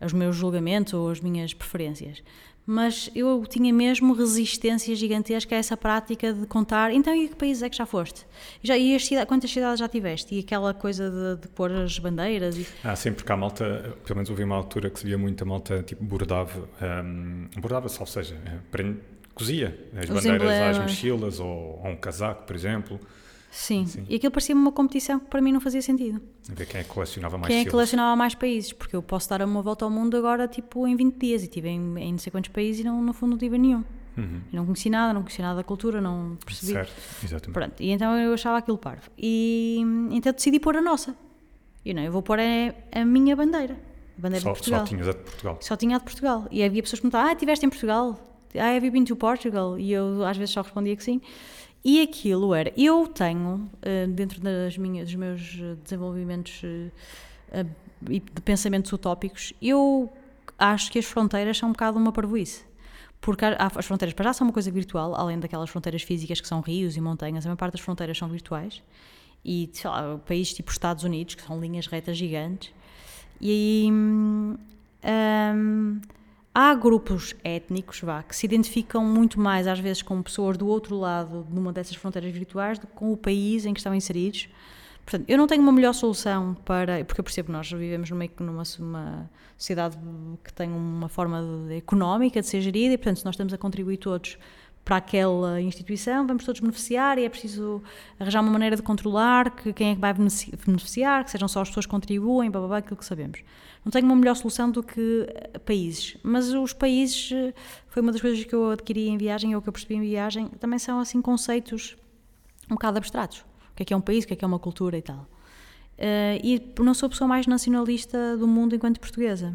os meus julgamentos ou as minhas preferências, mas eu tinha mesmo resistência gigantesca a essa prática de contar, então e a que países é que já foste? E, já, e as cida- quantas cidades já tiveste? E aquela coisa de, de pôr as bandeiras e, Ah, sim, porque a malta, pelo menos houve uma altura que se via muita malta, tipo, bordava, um, bordava-se, ou seja, prende- cozia as Os bandeiras às emblemas. mochilas ou, ou um casaco, por exemplo, Sim. Sim. e aquilo parecia-me uma competição que para mim não fazia sentido. Ver quem é que colecionava mais Quem é que colecionava mais países? Porque eu posso dar uma volta ao mundo agora, tipo, em 20 dias. E estive em, em não sei quantos países e não, no fundo não tive nenhum. Uhum. Não conheci nada, não conheci nada da cultura, não percebi. Certo, exatamente. Pronto, e então eu achava aquilo parvo. E então decidi pôr a nossa. E não, eu vou pôr a, a minha bandeira. A bandeira Só, de Portugal. só tinhas a de Portugal. Só tinha a de Portugal. E havia pessoas que me perguntavam, ah, estiveste em Portugal? Ah, have you been to Portugal? E eu às vezes só respondia que sim. E aquilo era, eu tenho, eh, dentro das minhas, dos meus desenvolvimentos eh, e de pensamentos utópicos, eu acho que as fronteiras são um bocado uma parvoíce. Porque as fronteiras para já são uma coisa virtual, além daquelas fronteiras físicas que são rios e montanhas, a maior parte das fronteiras são virtuais. E, sei lá, países tipo Estados Unidos, que são linhas retas gigantes. E aí, hum, hum, há grupos étnicos vá, que se identificam muito mais, às vezes, com pessoas do outro lado de uma dessas fronteiras virtuais do que com o país em que estão inseridos. Portanto, eu não tenho uma melhor solução para. Porque eu percebo que nós vivemos numa, numa, sociedade que tem uma forma de- económica de ser gerida e, portanto, se nós estamos a contribuir todos para aquela instituição, vamos todos beneficiar e é preciso arranjar uma maneira de controlar que quem é que vai benefici- beneficiar, que sejam só as pessoas que contribuem, blá, blá, blá, aquilo que sabemos. Não tenho uma melhor solução do que eh, países, mas os países eh, foi uma das coisas que eu adquiri em viagem ou que eu percebi em viagem, também são assim conceitos um bocado abstratos. O que é que é um país, o que é que é uma cultura e tal. Eh, e não sou a pessoa mais nacionalista do mundo enquanto portuguesa.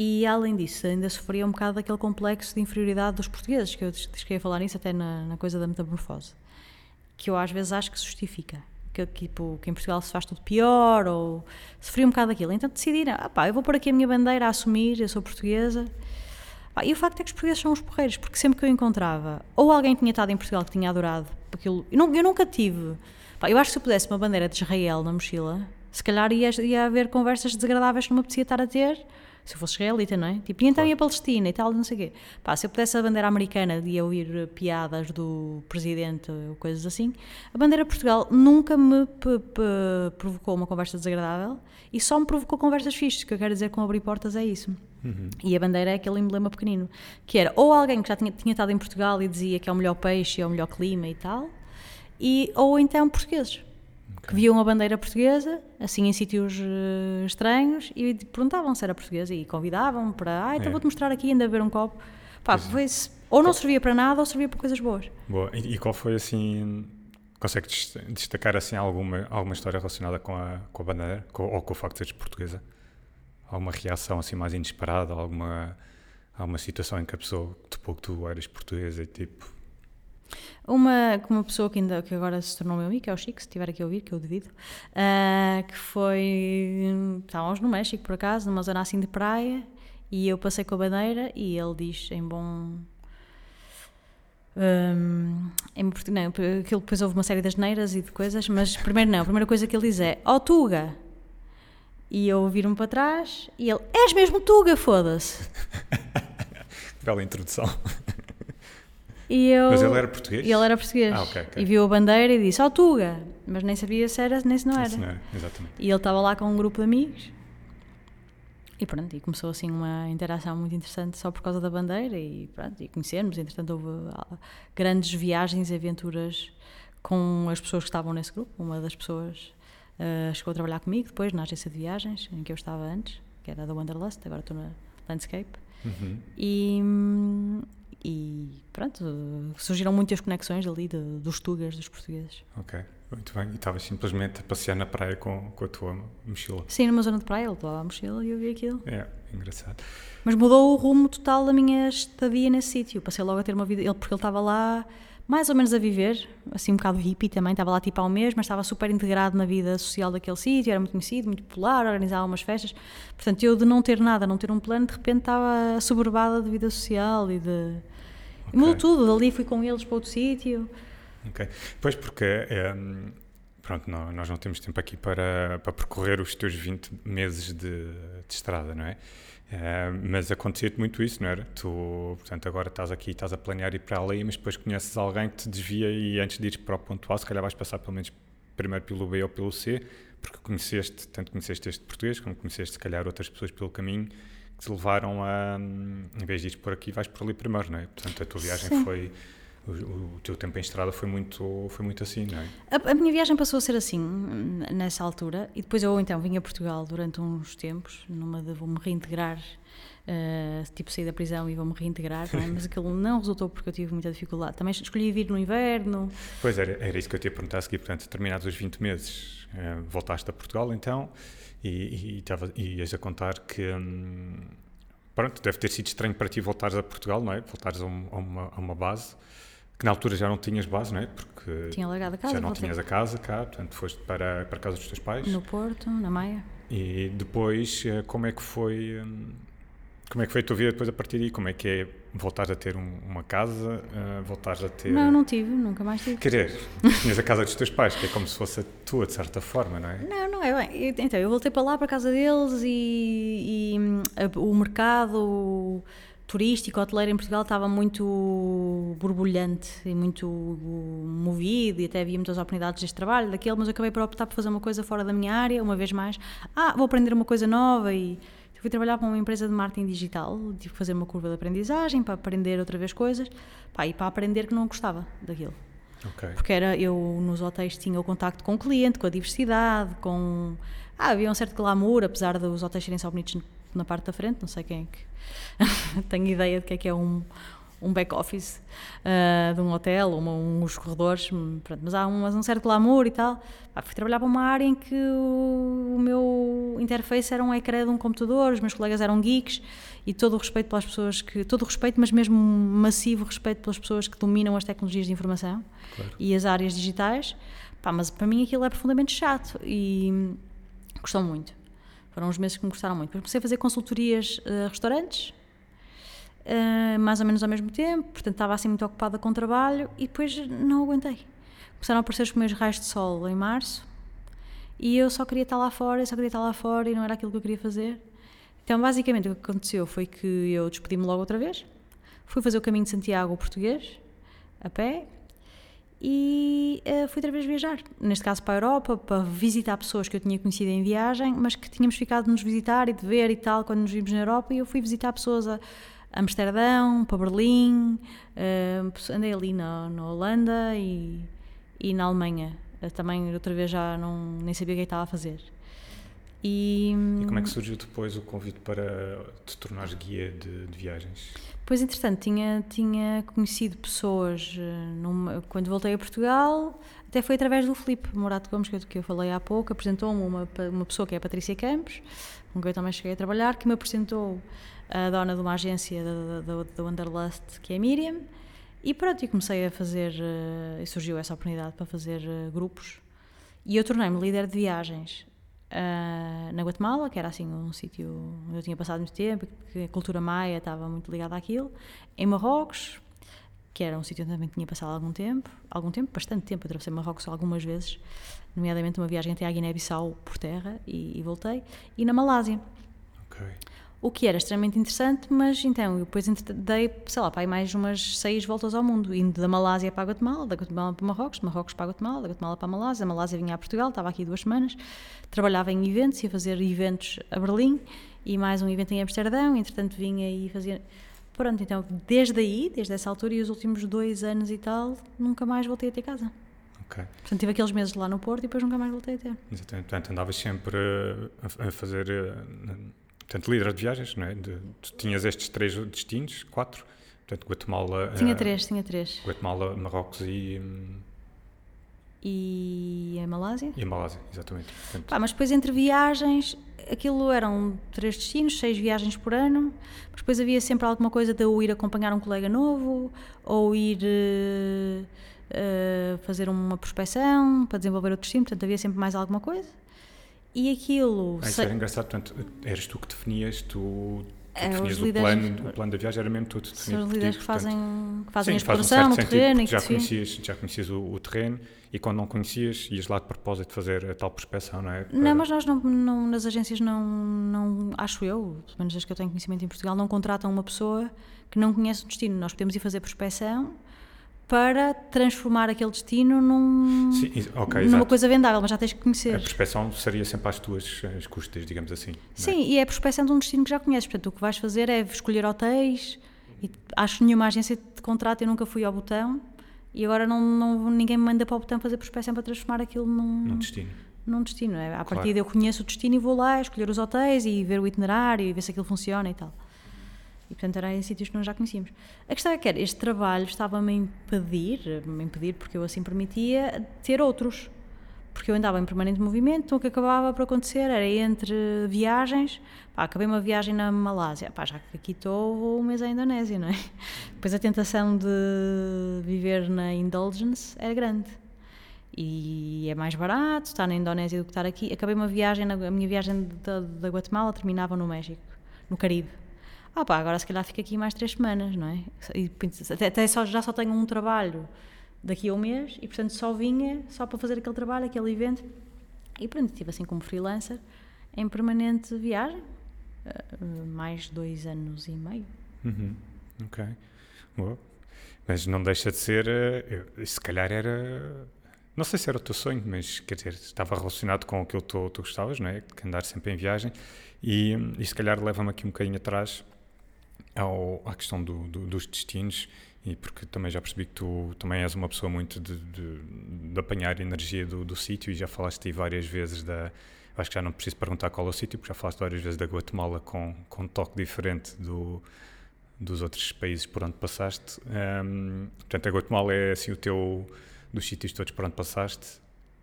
E além disso, ainda sofria um bocado daquele complexo de inferioridade dos portugueses, que eu a falar nisso até na, na coisa da metamorfose, que eu às vezes acho que se justifica. Que, tipo, que em Portugal se faz tudo pior, ou sofri um bocado daquilo. Então decidiram, ah pá, eu vou pôr aqui a minha bandeira a assumir, eu sou portuguesa. Pá, e o facto é que os portugueses são os porreiros, porque sempre que eu encontrava, ou alguém tinha estado em Portugal que tinha adorado aquilo, eu, nu- eu nunca tive. Pá, eu acho que se eu pudesse uma bandeira de Israel na mochila, se calhar ia, ia haver conversas desagradáveis que não me apetecia estar a ter, se eu fosse israelita, não é? Tipo, e então ia a Palestina e tal, não sei o quê. Pá, se eu pudesse a bandeira americana de ouvir eh, piadas do presidente ou coisas assim, a bandeira de Portugal nunca me provocou uma conversa desagradável e só me provocou conversas fixas. O que eu quero dizer com abrir portas é isso. E a bandeira é aquele emblema pequenino, que era ou alguém que já tinha, tinha estado em Portugal e dizia que é o melhor peixe, é o melhor clima e tal, e, ou então portugueses, que viam a bandeira portuguesa, assim em sítios eh, estranhos, e perguntavam se era portuguesa e convidavam para, ah, então É. vou-te mostrar aqui, ainda beber um copo. Pá, foi ou não servia para nada ou servia para coisas boas. Boa. E, e qual foi assim. Consegue des- destacar assim alguma, alguma história relacionada com a, com a bandeira com- ou com o facto de seres portuguesa? Alguma reação assim mais inesperada? Alguma, alguma situação em que a pessoa topou que tu eras portuguesa e tipo. Uma, uma pessoa que, ainda, que agora se tornou meu amigo, que é o Chico, se estiver aqui a ouvir, que eu devido, ah, que foi. Estávamos no México, por acaso, numa zona assim de praia, e eu passei com a bandeira e ele diz em bom. hum, em, portu- não, aquilo depois houve uma série de asneiras e de coisas, mas primeiro não, a primeira coisa que ele diz é: Ó Tuga! E eu viro-me para trás e ele: És mesmo Tuga, foda-se! Bela introdução. E eu, Mas ele era português? Ele era português. Ah, ok, ok. E viu a bandeira e disse: Ó Tuga! Mas nem sabia se era nem se não era. Não era, exatamente. E ele estava lá com um grupo de amigos. E pronto, e começou assim uma interação muito interessante só por causa da bandeira e pronto, e conhecermos. Entretanto, houve ah, grandes viagens e aventuras com as pessoas que estavam nesse grupo. Uma das pessoas ah, chegou a trabalhar comigo depois na agência de viagens em que eu estava antes, que era da Wanderlust, agora estou na Landscape. Uhum. E, hum, e pronto, surgiram muitas conexões ali de- dos tugas dos portugueses. Ok, muito bem. E estavas simplesmente a passear na praia com, com a tua mochila. Sim, numa zona de praia, ele levava a mochila e eu vi aquilo. É, engraçado. Mas mudou o rumo total da minha estadia nesse sítio. Passei logo a ter uma vida, ele, porque ele estava lá mais ou menos a viver, assim um bocado hippie também, estava lá tipo há um mês, mas estava super integrado na vida social daquele sítio, era muito conhecido, muito popular, organizava umas festas. Portanto, eu de não ter nada, não ter um plano, de repente estava soberbada de vida social e de. E mudou tudo, dali fui com eles para outro sítio. Ok. Pois, porque é, pronto, nó- nós não temos tempo aqui para, para percorrer os teus 20 meses de, de estrada, não é? Eh, mas acontecia-te muito isso, não era? Tu, portanto, agora estás aqui, estás a planear ir para ali, mas depois conheces alguém que te desvia e antes de ir para o ponto A, se calhar vais passar pelo menos primeiro pelo B ou pelo C, porque conheceste, tanto conheceste este português, como conheceste, se calhar, outras pessoas pelo caminho que te levaram a, hum, em vez de ir por aqui, vais por ali primeiro, não é? Portanto, a tua viagem Sim. foi, o, o, teu tempo em estrada foi muito, foi muito assim, não é? A, a, minha viagem passou a ser assim, nessa altura, e depois eu então vim a Portugal durante uns tempos, numa de vou-me reintegrar, uh, tipo sair da prisão e vou-me reintegrar, é? mas aquilo não resultou porque eu tive muita dificuldade. Também escolhi vir no inverno. Pois era, era isso que eu te ia perguntar a seguir, portanto, terminados os 20 meses, uh, voltaste a Portugal então, e, e, e ias a contar que. Hum, pronto, deve ter sido estranho para ti voltares a Portugal, não é? Voltares a, um, a, uma, a uma base que na altura já não tinhas base, não é? Porque Tinha largado a casa. Já não tinhas a casa cá, portanto foste para, para a casa dos teus pais. No Porto, na Maia. E depois, eh, como é que foi... Hum, como é que foi a tua vida depois a partir daí? Como é que é voltar a ter um, uma casa, uh, voltares a ter... Não, não tive, nunca mais tive. Querer, tinhas a casa dos teus pais, que é como se fosse a tua, de certa forma, não é? Não, não é bem. Então, eu voltei para lá, para a casa deles e, e hum, o mercado turístico, hoteleiro em Portugal estava muito borbulhante e muito movido e até havia muitas oportunidades deste trabalho, daquele, mas eu acabei por optar por fazer uma coisa fora da minha área, uma vez mais. Ah, vou aprender uma coisa nova e fui trabalhar para uma empresa de marketing digital, tive que fazer uma curva de aprendizagem para aprender outra vez coisas, pá, e para aprender que não gostava daquilo. Okay. Porque era, eu nos hotéis tinha o contacto com o cliente, com a diversidade, com... Ah, havia um certo glamour, apesar dos hotéis serem só bonitos na parte da frente, não sei quem é que tenho ideia de que é que é um, um back-office uh, de um hotel, uma, uns corredores, pronto, mas há um, mas um certo glamour e tal. Ah, fui trabalhar para uma área em que o, o, meu interface era um ecrã de um computador, os meus colegas eram geeks e todo o respeito pelas pessoas que. todo o respeito, mas mesmo massivo respeito pelas pessoas que dominam as tecnologias de informação claro. e as áreas digitais. Pá, mas para mim aquilo é profundamente chato e gostou muito. Foram uns meses que me gostaram muito. Depois comecei a fazer consultorias a uh, restaurantes, uh, mais ou menos ao mesmo tempo, portanto estava assim muito ocupada com trabalho e depois não aguentei. Começaram a aparecer os primeiros raios de sol em março e eu só queria estar lá fora, só queria estar lá fora e não era aquilo que eu queria fazer. Então, basicamente, o que aconteceu foi que eu despedi-me logo outra vez, fui fazer o caminho de Santiago português, a pé, e uh, fui outra vez viajar. Neste caso para a Europa, para visitar pessoas que eu tinha conhecido em viagem, mas que tínhamos ficado de nos visitar e de ver e tal quando nos vimos na Europa. E eu fui visitar pessoas a, Amsterdão, para Berlim, uh, andei ali na, na Holanda e, e na Alemanha. Uh, também outra vez já não, nem sabia o que é estava a fazer. E, e, como é que surgiu depois o convite para te tornares guia de, de viagens? Pois, entretanto, tinha, tinha conhecido pessoas eh, numa, quando voltei a Portugal, até foi através do Filipe Morato Gomes, que eu, falei há pouco, apresentou-me uma, uma pessoa que é a Patrícia Campos, com quem eu também cheguei a trabalhar, que me apresentou a dona de uma agência da Wanderlust, que é a Miriam, e pronto, e comecei a fazer, uh, e surgiu essa oportunidade para fazer uh, grupos, e eu tornei-me líder de viagens uh, na Guatemala, que era assim um sítio onde eu tinha passado muito tempo, que a cultura maia estava muito ligada àquilo, em Marrocos, que era um sítio onde também tinha passado algum tempo, algum tempo, bastante tempo, atravessei Marrocos algumas vezes, nomeadamente uma viagem até à Guiné-Bissau por terra e, e, voltei, e na Malásia. Okay. O que era extremamente interessante, mas então, eu depois dei, sei lá, para mais umas seis voltas ao mundo, indo da Malásia para a Guatemala, da Guatemala para Marrocos, de Marrocos para a Guatemala, da Guatemala para a Malásia, da Malásia vinha a Portugal, estava aqui duas semanas, trabalhava em eventos, ia fazer eventos a Berlim e mais um evento em Amsterdão, entretanto vinha e fazia... Pronto, então, desde aí, desde essa altura e os últimos dois anos e tal, nunca mais voltei a ter casa. Ok. Portanto, tive aqueles meses lá no Porto e depois nunca mais voltei a ter. Exatamente. Portanto, andavas sempre a, fazer portanto, líder de viagens, não é? De, tu tinhas estes três destinos, quatro, portanto, Guatemala... Tinha uh, três, tinha três. Guatemala, Marrocos e... Hum, e a Malásia? E a Malásia, exatamente. Portanto, Pá, mas depois entre viagens, aquilo eram três destinos, seis viagens por ano, mas depois havia sempre alguma coisa de eu ir acompanhar um colega novo, ou ir uh, fazer uma prospecção para desenvolver outro destino, portanto havia sempre mais alguma coisa. E aquilo. Ah, isso era engraçado, portanto, eras tu que definias, tu, tu é, definias o plano, o plano da viagem, era mesmo tu que definias. São os líderes que fazem, que fazem sim, a exploração um no terreno. já, conhecias, já conhecias o, o, terreno e quando não conhecias, ias lá de propósito fazer a tal prospeção, não é? Para... Não, mas nós não, não, nas agências não, não, acho eu, pelo menos desde que eu tenho conhecimento em Portugal, não contratam uma pessoa que não conhece o destino. Nós podemos ir fazer prospeção para transformar aquele destino num, Sim, okay, numa exato. coisa vendável, mas já tens que conhecer. A prospecção seria sempre às tuas as custas, digamos assim. É? Sim, é? e é a prospecção de um destino que já conheces. Portanto, o que vais fazer é escolher hotéis. E acho que nenhuma agência de contrato, eu nunca fui ao botão e agora não, não, ninguém me manda para o botão fazer prospecção para transformar aquilo num, Num destino. num destino. É? À Claro. partida eu conheço o destino e vou lá escolher os hotéis e ver o itinerário e ver se aquilo funciona e tal. E portanto era em sítios que nós já conhecíamos. A questão é que era, este trabalho estava-me a impedir, me impedir porque eu assim permitia, ter outros. Porque eu andava em permanente movimento, então o que acabava por acontecer era entre viagens, pá, acabei uma viagem na Malásia, pá, já que aqui estou, vou um mês à Indonésia, não é? Depois a tentação de viver na indulgence era grande e é mais barato estar na Indonésia do que estar aqui. Acabei uma viagem, a minha viagem da Guatemala terminava no México, no Caribe. Ah pá, agora se calhar fico aqui mais três semanas, não é? E, até só, já só tenho um trabalho daqui a um mês e portanto só vinha só para fazer aquele trabalho, aquele evento. E pronto, estive assim como freelancer em permanente viagem, eh, mais dois anos e meio. Uhum. Ok. Boa. Mas não deixa de ser. eh, eu- se calhar era. Não sei se era o teu sonho, mas quer dizer, estava relacionado com aquilo que tu, tu gostavas, não é? De andar sempre em viagem. E, e se calhar leva-me aqui um bocadinho atrás ao, à questão do- do- dos destinos. E porque também já percebi que tu também és uma pessoa muito de, de, de apanhar energia do, do sítio e já falaste aí várias vezes da. Acho que já não preciso perguntar qual é o sítio, porque já falaste várias vezes da Guatemala com, com um toque diferente do, dos outros países por onde passaste. Ahm, portanto, a Guatemala é assim o teu, dos sítios todos por onde passaste,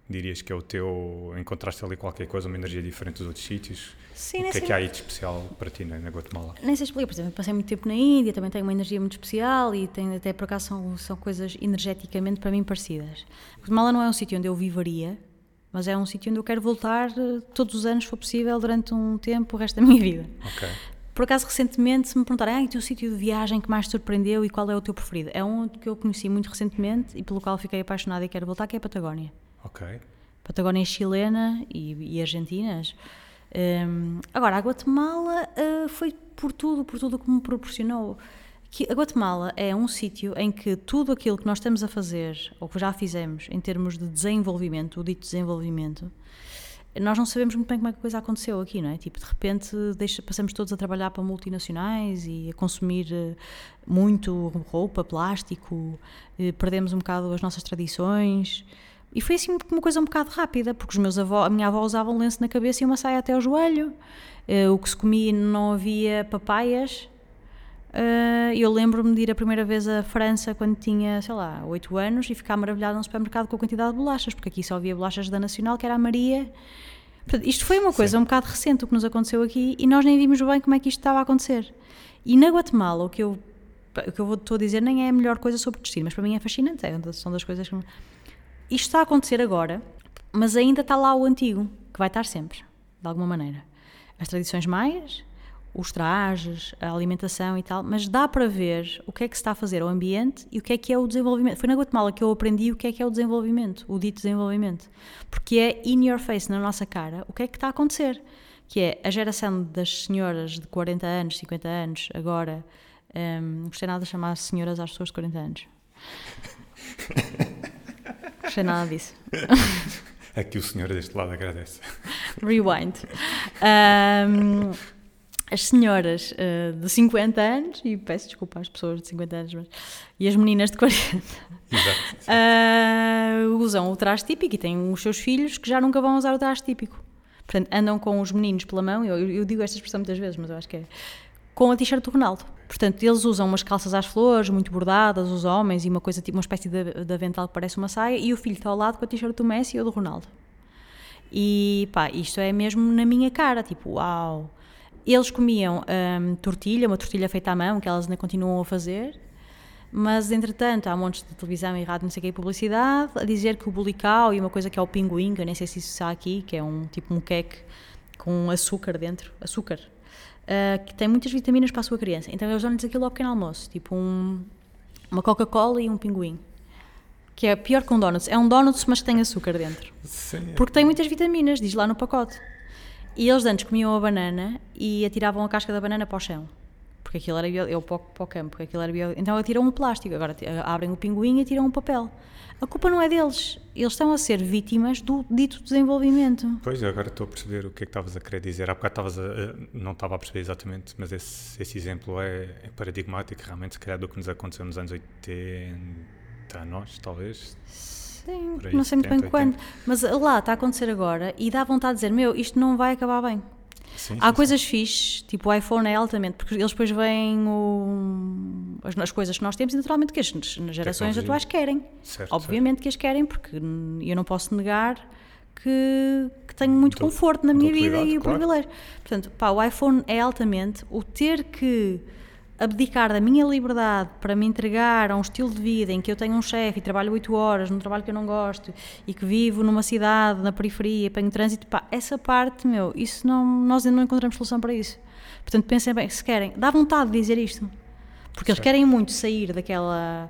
dirias que é o teu, encontraste ali qualquer coisa, uma energia diferente dos outros sítios? Sim, o que é que há aí de especial para ti na, na Guatemala? Nem sei explicar, por exemplo, passei muito tempo na Índia, também tenho uma energia muito especial e tem, até por acaso são, são coisas energeticamente para mim parecidas. Guatemala não é um sítio onde eu vivaria, mas é um sítio onde eu quero voltar eh, todos os anos, se for possível, durante um tempo, o resto da minha vida. Ok. Por acaso, recentemente, se me perguntarem, ah, e o teu sítio de viagem que mais te surpreendeu e qual é o teu preferido? É um que eu conheci muito recentemente e pelo qual fiquei apaixonada e quero voltar, que é a Patagónia. Ok. Patagónia chilena e, e argentinas. Hum, agora, a Guatemala ah, foi por tudo, por tudo que me proporcionou. Que a Guatemala é um sítio em que tudo aquilo que nós estamos a fazer, ou que já fizemos, em termos de desenvolvimento, o dito desenvolvimento, nós não sabemos muito bem como é que a coisa aconteceu aqui, não é? Tipo, de repente deixa- passamos todos a trabalhar para multinacionais e a consumir eh, muito roupa, plástico, eh, perdemos um bocado as nossas tradições. E foi assim uma coisa um bocado rápida, porque os meus avós, a minha avó usava um lenço na cabeça e uma saia até ao joelho. Eh, o que se comia não havia papaias. Eh, eu lembro-me de ir a primeira vez à França quando tinha, sei lá, 8 anos e ficar maravilhada num supermercado com a quantidade de bolachas, porque aqui só havia bolachas da Nacional, que era a Maria. Portanto, isto foi uma coisa um bocado recente o que nos aconteceu aqui e nós nem vimos bem como é que isto estava a acontecer. E na Guatemala, o que eu, o que eu vou- estou a dizer nem é a melhor coisa sobre o destino, mas para mim é fascinante. É, são das coisas que. Isto está a acontecer agora, mas ainda está lá o antigo, que vai estar sempre, de alguma maneira. As tradições maias, os trajes, a alimentação e tal, mas dá para ver o que é que se está a fazer ao ambiente e o que é que é o desenvolvimento. Foi na Guatemala que eu aprendi o que é que é o desenvolvimento, o dito desenvolvimento. Porque é in your face, na nossa cara, o que é que está a acontecer. Que é a geração das senhoras de 40 anos, 50 anos, agora. hum, gostei nada de chamar senhoras às pessoas de 40 anos. gostei nada disso. Aqui o senhor deste lado agradece. Rewind. Ahm, as senhoras eh, de 50 anos, e peço desculpa às pessoas de 50 anos, mas, e as meninas de 40, Exato. ah, usam o traje típico e têm os seus filhos que já nunca vão usar o traje típico. Portanto, andam com os meninos pela mão, eu, eu digo esta expressão muitas vezes, mas eu acho que é com a t-shirt do Ronaldo. Portanto, eles usam umas calças às flores, muito bordadas, os homens, e uma coisa tipo uma espécie de, de avental que parece uma saia, e o filho está ao lado com a t-shirt do Messi ou do Ronaldo. E pá, isto é mesmo na minha cara, tipo, uau. Eles comiam hum, tortilha, uma tortilha feita à mão, que elas ainda continuam a fazer, mas entretanto há montes de televisão e rádio, não sei o que, publicidade, a dizer que o bulical e uma coisa que é o pinguim, que eu nem sei se isso está aqui, que é um tipo um queque com açúcar dentro, açúcar, ah, que tem muitas vitaminas para a sua criança. Então eles dão-lhes aquilo ao pequeno almoço, tipo um, uma Coca-Cola e um pinguim. Que é pior que um donuts. É um donuts, mas que tem açúcar dentro. Sim. Porque tem muitas vitaminas, diz lá no pacote. E eles antes comiam a banana e atiravam a casca da banana para o chão. Porque aquilo era bio, eu para o, campo, porque aquilo era bio, então atiram o plástico, agora ti- abrem o pinguim e atiram o papel. A culpa não é deles, eles estão a ser vítimas do dito desenvolvimento. Pois, agora estou a perceber o que é que estavas a querer dizer. Há bocado estavas a, a- não estava a perceber exatamente, mas esse, esse exemplo é, é paradigmático realmente, se calhar, do que nos aconteceu nos anos 80, Até a nós, talvez. Sim, aí, não sei muito bem 70, quando. Mas lá está a acontecer agora e dá vontade de dizer: Meu, isto não vai acabar bem. Sim, Há sim, coisas fixes, tipo o iPhone é altamente, porque eles depois veem o- as, as coisas que nós temos e naturalmente que as, as gerações Tecnologia. atuais querem. Certo, Obviamente que as querem, porque eu não posso negar que, que tenho muito conforto na minha vida e o claro. privilégio. Portanto, pá, o iPhone é altamente. O ter que abdicar da minha liberdade para me entregar a um estilo de vida em que eu tenho um chefe e trabalho 8 horas num trabalho que eu não gosto e que vivo numa cidade, na periferia, apanho trânsito, pá, essa parte, meu, isso não, nós ainda não encontramos solução para isso. Portanto, pensem bem, se querem, dá vontade de dizer isto. Porque eles querem muito sair daquela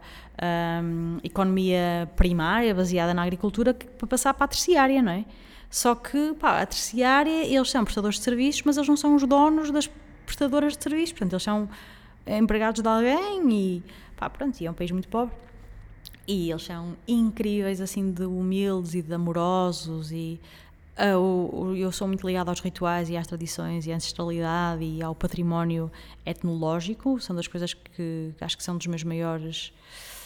hum, economia primária, baseada na agricultura, que- para passar para a terciária, não é? Só que, pá, a terciária, eles são prestadores de serviços, mas eles não são os donos das prestadoras de serviços. Portanto, eles são empregados de alguém e, pá, pronto, e é um país muito pobre. E eles são incríveis, assim, de humildes e de amorosos e ah, eu sou muito ligada aos rituais e às tradições e à ancestralidade e ao património etnológico, são das coisas que acho que são dos meus maiores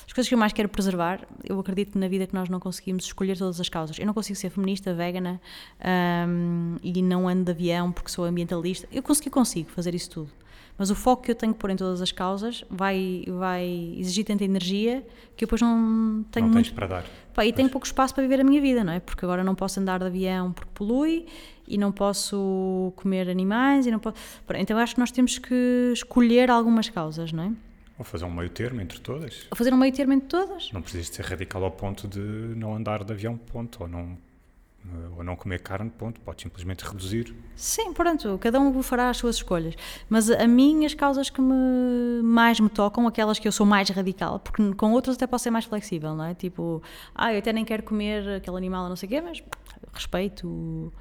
as coisas que eu mais quero preservar, eu acredito na vida que nós não conseguimos escolher todas as causas. Eu não consigo ser feminista, vegana ahm, e não ando de avião porque sou ambientalista. Eu consigo fazer isso tudo. Mas o foco que eu tenho que pôr em todas as causas vai, vai exigir tanta energia que eu depois não tenho não muito tens para dar. Pá, e tenho pouco espaço para viver a minha vida, não é? Porque agora não posso andar de avião porque polui e não posso comer animais e não posso... Então acho que nós temos que escolher algumas causas, não é? Ou fazer um meio termo entre todas. Ou fazer um meio termo entre todas. Não precisas ser radical ao ponto de não andar de avião, ponto. Ou não, ou não comer carne, ponto. Podes simplesmente reduzir. Sim, pronto, cada um fará as suas escolhas. Mas a mim, as causas que me, mais me tocam, aquelas que eu sou mais radical, porque com outras até posso ser mais flexível, não é? Tipo, ah, eu até nem quero comer aquele animal, não sei o quê, mas respeito.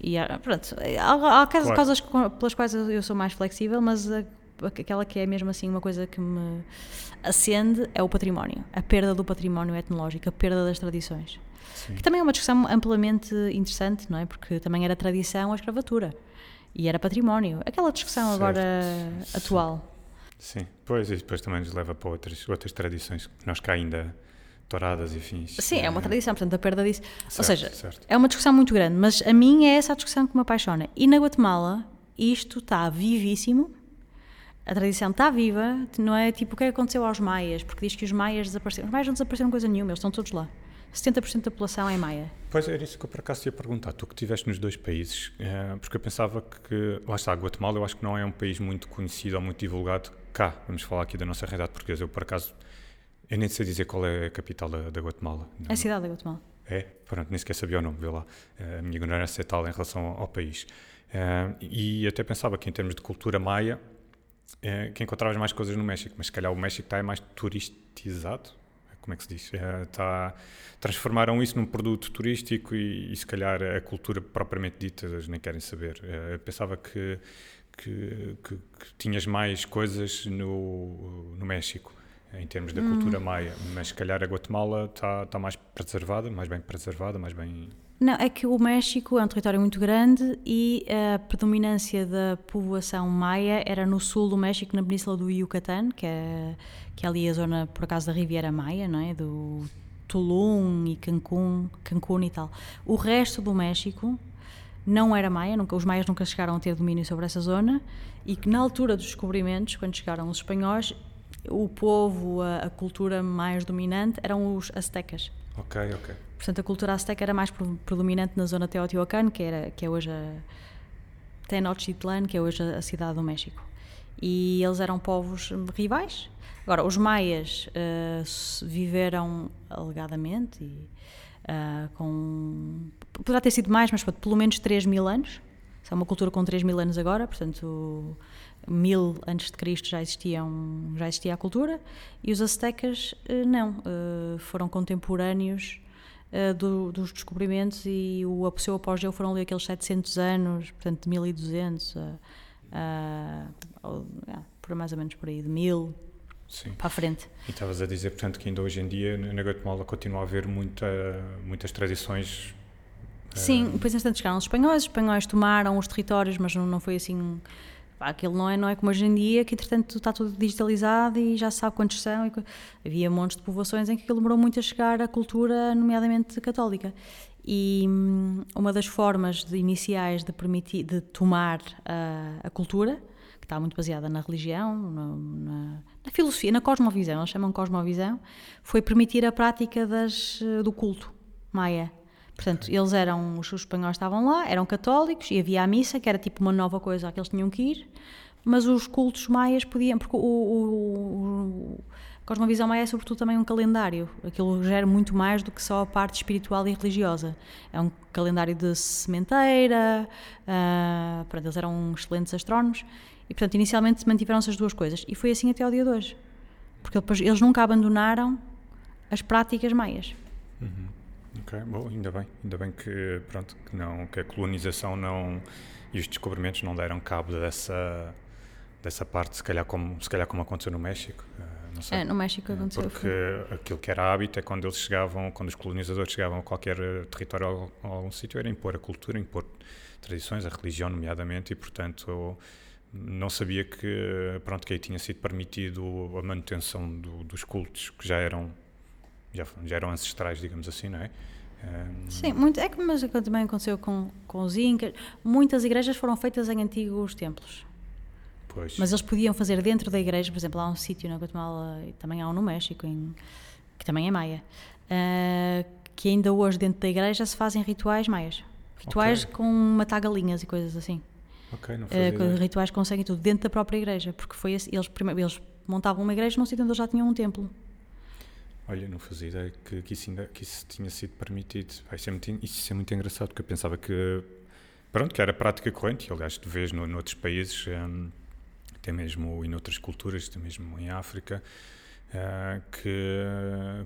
E há- pronto, há, há causas- Claro. causas pelas quais eu eu sou mais flexível, mas a- aquela que é mesmo assim uma coisa que me acende é o património, a perda do património etnológico, a perda das tradições. Sim. Que também é uma discussão amplamente interessante, não é? Porque também era tradição a escravatura e era património. Aquela discussão Certo. agora Sim. atual. Sim. Pois, e depois também nos leva para outras, outras tradições que nós cá ainda toradas e fins. Sim, é uma tradição, portanto, a perda disso. Ou Certo, seja, certo. é uma discussão muito grande, mas a mim é essa a discussão que me apaixona. E na Guatemala, isto está vivíssimo, a tradição está viva, não é tipo o que é que aconteceu aos maias, porque diz que os maias desapareceram. Os maias não desapareceram coisa nenhuma, eles estão todos lá. 70% da população é maia. Pois era isso que eu por acaso ia perguntar. Tu que estiveste nos dois países, eh, porque eu pensava que, lá está, Guatemala eu acho que não é um país muito conhecido ou muito divulgado cá. Vamos falar aqui da nossa realidade portuguesa. Eu por acaso, eu nem sei dizer qual é a capital da, da Guatemala. É a cidade da Guatemala. É, pronto, nem sequer sabia o nome, vê lá. Eh, A minha ignorância é tal em relação ao, ao país. Eh, e até pensava que em termos de cultura maia, eh, que encontravas mais coisas no México, mas se calhar o México está é mais turistizado. Como é que se diz? Está, transformaram isso num produto turístico e, e se calhar a cultura propriamente dita eles nem querem saber. Eh, eu pensava que, que, que- que tinhas mais coisas no, no México em termos da cultura maia, mas se calhar a Guatemala está, está mais preservada, mais bem preservada, mais bem. Não, é que o México é um território muito grande e a predominância da povoação maia era no sul do México, na península do Yucatán, que é, que é ali a zona, por acaso, da Riviera Maia, não é? Do Tulum e Cancún, Cancún e tal. O resto do México não era maia, nunca, os maias nunca chegaram a ter domínio sobre essa zona e que na altura dos descobrimentos, quando chegaram os espanhóis, o povo, a, a cultura mais dominante eram os aztecas. Ok, ok. Portanto, a cultura azteca era mais pre- predominante na zona Teotihuacan, que, era, que é hoje a Tenochtitlan, que é hoje a, cidade do México. E eles eram povos rivais. Agora, os maias s- viveram alegadamente e, ah, com. Poderá ter sido mais, mas pronto, pelo menos 3 mil anos. Isso é uma cultura com 3 mil anos agora, portanto, mil antes de Cristo já, existiam, já existia a cultura. E os aztecas, eh, não. eh, foram contemporâneos eh, do- dos descobrimentos e o seu apogeu foram ali aqueles 700 anos, portanto, de 1200 a, a, ah, por mais ou menos por aí, de 1000 Sim. para a frente. E estavas a dizer, portanto, que ainda hoje em dia na Guatemala continua a haver muita, muitas tradições. Sim, depois entretanto chegaram os espanhóis, os espanhóis tomaram os territórios, mas não, não foi assim aquilo não é, não é como hoje em dia, que entretanto está tudo digitalizado e já se sabe quantos são. havia montes de povoações em que aquilo demorou muito a chegar à cultura, nomeadamente católica. E hum, uma das formas de, iniciais de permitir, de tomar a, a cultura, que está muito baseada na religião, na, na, filosofia, na cosmovisão, eles chamam cosmovisão, foi permitir a prática das, do culto maia. Portanto, eles eram, os espanhóis estavam lá, eram católicos e havia a missa, que era tipo uma nova coisa a que eles tinham que ir, mas os cultos maias podiam, porque o, o, o a cosmovisão maia é sobretudo também um calendário, aquilo gera muito mais do que só a parte espiritual e religiosa. É um calendário de sementeira, uh, pronto, eles eram excelentes astrónomos e, portanto, inicialmente mantiveram-se as duas coisas e foi assim até ao dia de hoje, porque depois, eles nunca abandonaram as práticas maias. Uhum. Ok, bom, ainda bem, ainda bem que pronto que não que a colonização não e os descobrimentos não deram cabo dessa dessa parte, se calhar como se calhar como aconteceu no México. Uh, não sei. É, no México aconteceu. Porque foi. aquilo que era hábito é quando eles chegavam, quando os colonizadores chegavam a qualquer território a algum sítio, era impor a cultura, impor tradições, a religião, nomeadamente, e portanto não sabia que pronto que aí tinha sido permitido a manutenção do, dos cultos que já eram já, já eram ancestrais, digamos assim, não é? Um... Sim, muito, é como também aconteceu com, com os Incas. Muitas igrejas foram feitas em antigos templos. Pois. Mas eles podiam fazer dentro da igreja, por exemplo, há um sítio na Guatemala, e também há um no México, em, que também é maia, uh, que ainda hoje dentro da igreja se fazem rituais maias. Rituais okay. com matar galinhas e coisas assim. Ok, não uh, Rituais conseguem tudo dentro da própria igreja, porque foi assim, eles, primeiro, eles montavam uma igreja num sítio onde eles já tinham um templo. Olha, não fazia ideia que, que, isso, ainda, que isso tinha sido permitido. isso, é muito, isso é muito engraçado, porque eu pensava que, pronto, que era prática corrente, e aliás, tu vês no, noutros países, um, até mesmo em outras culturas, até mesmo em África, uh, que,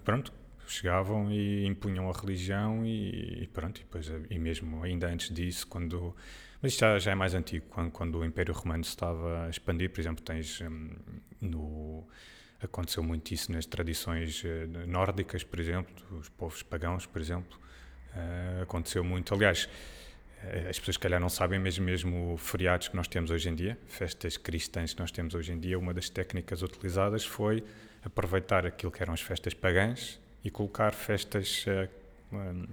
pronto, chegavam e impunham a religião e, e, pronto, e depois, e mesmo ainda antes disso, quando... Mas isto já, já é mais antigo, quando, quando o Império Romano estava a expandir, por exemplo, tens um, no Aconteceu muito isso nas tradições eh, nórdicas, por exemplo, dos povos pagãos, por exemplo. Uh, aconteceu muito. Aliás, eh, as pessoas, se calhar, não sabem, mesmo, mesmo feriados que nós temos hoje em dia, festas cristãs que nós temos hoje em dia, uma das técnicas utilizadas foi aproveitar aquilo que eram as festas pagãs e colocar festas uh, um,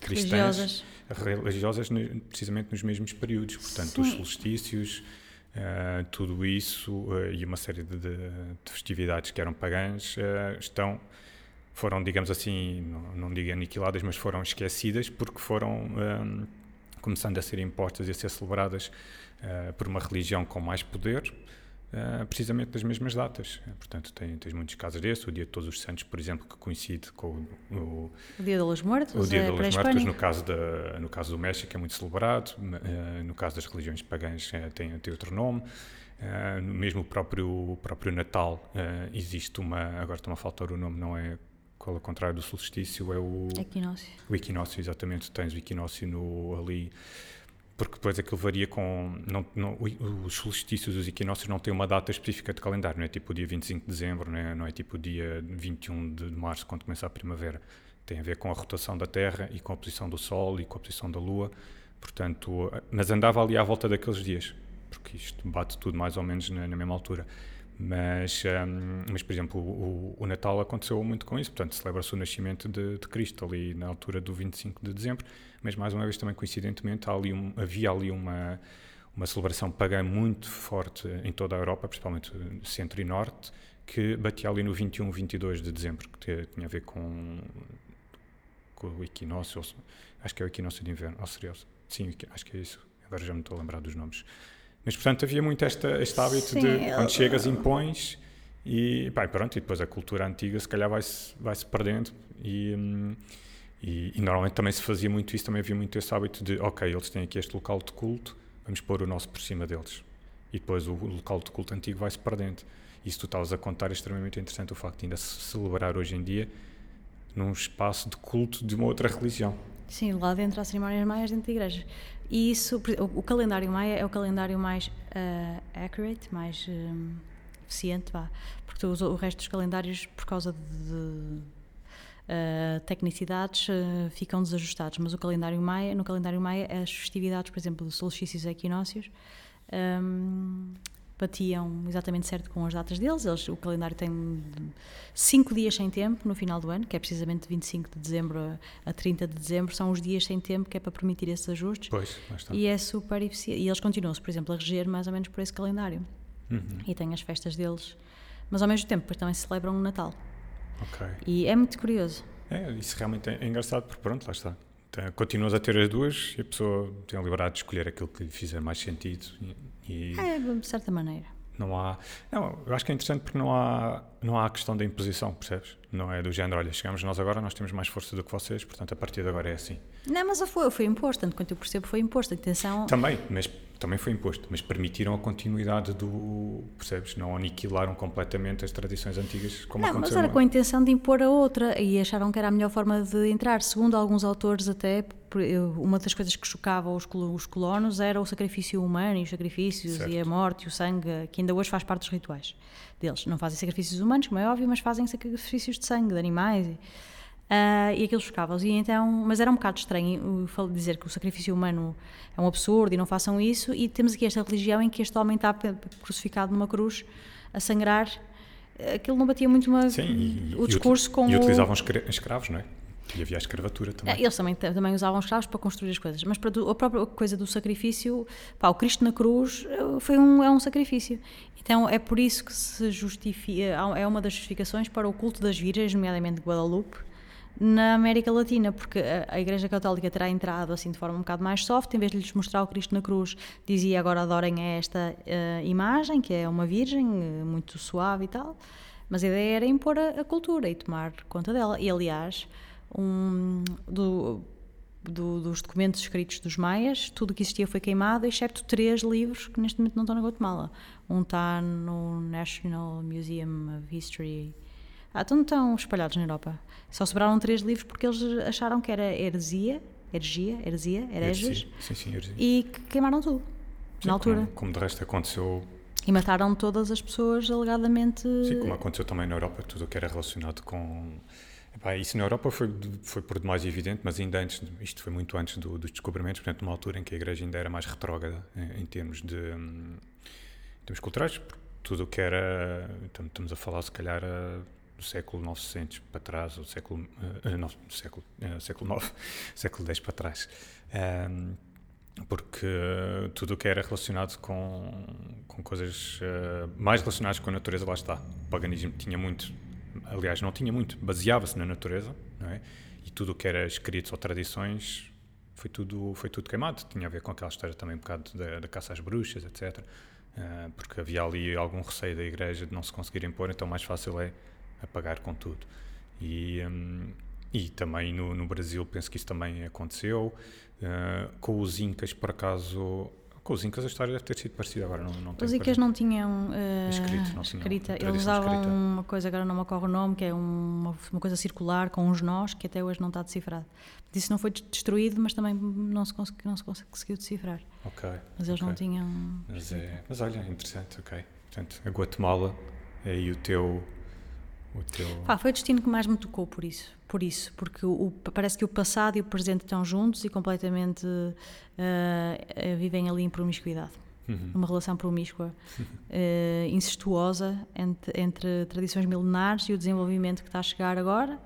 cristãs, religiosas. religiosas, precisamente nos mesmos períodos. Portanto, Sim. os solstícios Uh, tudo isso uh, e uma série de, de, de, festividades que eram pagãs uh, estão foram digamos assim não, não digo aniquiladas mas foram esquecidas porque foram um, começando a ser impostas e a ser celebradas por uma religião com mais poder Uh, precisamente das mesmas datas. Portanto, tem, tens muitos casos desses. O Dia de Todos os Santos, por exemplo, que coincide com o, o, o Dia dos Mortos. O Dia é, dos Mortos, no caso, da, no caso do México, é muito celebrado. Uh, no caso das religiões pagãs, uh, tem, tem outro nome. mesmo o próprio, o próprio Natal, existe uma. Agora está-me a faltar o nome, não é qual é o contrário do solstício? É o. Equinócio. O equinócio, exatamente. Tens o equinócio no, ali porque depois aquilo varia com. Não, não, os solstícios, os equinócios não têm uma data específica de calendário, não é tipo o dia 25 de dezembro, não é, não é tipo o dia 21 de março, quando começa a primavera. Tem a ver com a rotação da Terra e com a posição do Sol e com a posição da Lua. Portanto, mas andava ali à volta daqueles dias, porque isto bate tudo mais ou menos na, na mesma altura. Mas, um, mas por exemplo, o, o, Natal aconteceu muito com isso, portanto, celebra-se o nascimento de, de, Cristo ali na altura do 25 de dezembro, mas mais uma vez também coincidentemente ali um, havia ali uma, uma celebração pagã muito forte em toda a Europa, principalmente centro e norte, que batia ali no 21, 22 de dezembro, que tinha a ver com, com o equinócio, acho que é o equinócio de inverno, ou seria, sim, acho que é isso, agora já me estou a lembrar dos nomes. Mas, portanto, havia muito esta, este hábito Sim, de quando chegas, impões e pá, pronto, e depois a cultura antiga se calhar vai-se vai -se perdendo e, hum, e, e, normalmente também se fazia muito isso, também havia muito esse hábito de ok, eles têm aqui este local de culto, vamos pôr o nosso por cima deles. E depois o, local de culto antigo vai-se perdendo. Isso tu estavas a contar é extremamente interessante o facto de ainda se celebrar hoje em dia num espaço de culto de uma outra religião. Sim, lá dentro há cerimónias maias dentro da igreja. E isso, o, calendário maia é o calendário mais uh, accurate, mais um, eficiente, vá, porque o, o resto dos calendários, por causa de uh, tecnicidades, uh, ficam desajustados. Mas o calendário maia, no calendário maia, as festividades, por exemplo, dos solstícios e equinócios, hum, batiam exatamente certo com as datas deles. Eles, o calendário tem 5 dias sem tempo no final do ano, que é precisamente de 25 de dezembro a, a 30 de dezembro, são os dias sem tempo que é para permitir esses ajustes. Pois. E é super eficiente. E eles continuam-se, por exemplo, a reger mais ou menos por esse calendário. Uhum. E têm as festas deles, mas ao mesmo tempo depois também celebram o Natal. Ok. E é muito curioso. É, isso realmente é, é engraçado, porque pronto, lá está. Então, continuas a ter as duas e a pessoa tem a liberdade de escolher aquilo que lhe fizer mais sentido e, e É, de certa maneira. não há... Não, eu acho que é interessante porque não há, não há a questão da imposição, percebes? Não é do género, olha, chegamos nós agora, nós temos mais força do que vocês, portanto a partir de agora é assim. Não, mas foi, foi imposto, tanto quanto eu percebo, foi imposto. Atenção. Também, mas também foi imposto, mas permitiram a continuidade do, percebes? Não aniquilaram completamente as tradições antigas como Não, mas aconteceu. era no- com a intenção de impor a outra e acharam que era a melhor forma de entrar. Segundo alguns autores, até, uma das coisas que chocava os colonos era o sacrifício humano e os sacrifícios Certo. e a morte e o sangue, que ainda hoje faz parte dos rituais deles. Não fazem sacrifícios humanos, como é óbvio, mas fazem sacrifícios de sangue, de animais. E, ah, e aquilo chocava-os. E então, mas era um bocado estranho dizer que o sacrifício humano é um absurdo e não façam isso. E temos aqui esta religião em que este homem está crucificado numa cruz a sangrar. Aquilo não batia muito uma, Sim, e, o e discurso uti- com E utilizavam escra- escravos, não é? E havia a escravatura também. é, Eles também, também usavam escravos para construir as coisas, mas para a própria coisa do sacrifício, pá, o Cristo na cruz eh, foi um, é um sacrifício. Então é por isso que se justifica, há- é uma das justificações para o culto das virgens, nomeadamente de Guadalupe, na América Latina, porque a, Igreja Católica terá entrado assim de forma um bocado mais soft, em vez de lhes mostrar o Cristo na cruz, dizia agora adorem esta eh, imagem, que é uma virgem, eh, muito suave e tal, mas a ideia era impor a, a cultura e tomar conta dela. E aliás, um, do, do- dos documentos escritos dos maias, tudo o que existia foi queimado, excepto três livros que neste momento não estão na Guatemala. Um está no National Museum of History. Ah, então estão espalhados na Europa. Só sobraram três livros porque eles acharam que era heresia, heresia, heresia, hereges. Sim, sim, heresia. e que queimaram tudo, Sim, na altura. Como, como de resto aconteceu, E mataram todas as pessoas alegadamente. sim, como aconteceu também na Europa, tudo o que era relacionado com. Epá, isso na Europa foi, foi por demais evidente, mas ainda antes, isto foi muito antes do- dos descobrimentos, portanto, numa altura em que a Igreja ainda era mais retrógrada em, em termos de. hum, em termos culturais, porque tudo o que era. tam- Estamos a falar, se calhar, eh, do século 900 para trás, ou século. eh, não, século, eh, século 9, século 10 para trás. Ahm, porque eh, tudo o que era relacionado com, com coisas eh, mais relacionadas com a natureza, lá está. O paganismo tinha muito, aliás, não tinha muito, baseava-se na natureza, não é? E tudo o que era escritos ou tradições foi tudo, foi tudo queimado. Tinha a ver com aquela história também um bocado da, caça às bruxas, etc. Eh, porque havia ali algum receio da igreja de não se conseguir impor, então mais fácil é apagar com tudo. E, hum, e também no, no Brasil penso que isso também aconteceu. Uh, com os Incas, por acaso. Com os Incas a história deve ter sido parecida agora, não, não Os Incas não tinham eh, Escrito, não tinham escrita. Eles tradição usavam escrita. uma coisa, agora não me ocorre o nome, que é uma, uma coisa circular com uns nós, que até hoje não está decifrado. Isso não foi destruído, mas também não se, consegui- não se conseguiu decifrar. Ok. Mas eles não ok. tinham. Mas, é, mas olha, interessante, ok. Portanto, a Guatemala é aí o teu. O teu... Pá, foi o destino que mais me tocou por isso, por isso porque o, o- parece que o passado e o presente estão juntos e completamente eh, vivem ali em promiscuidade. Uhum. Uma relação promíscua, eh, incestuosa entre, entre tradições milenares e o desenvolvimento que está a chegar agora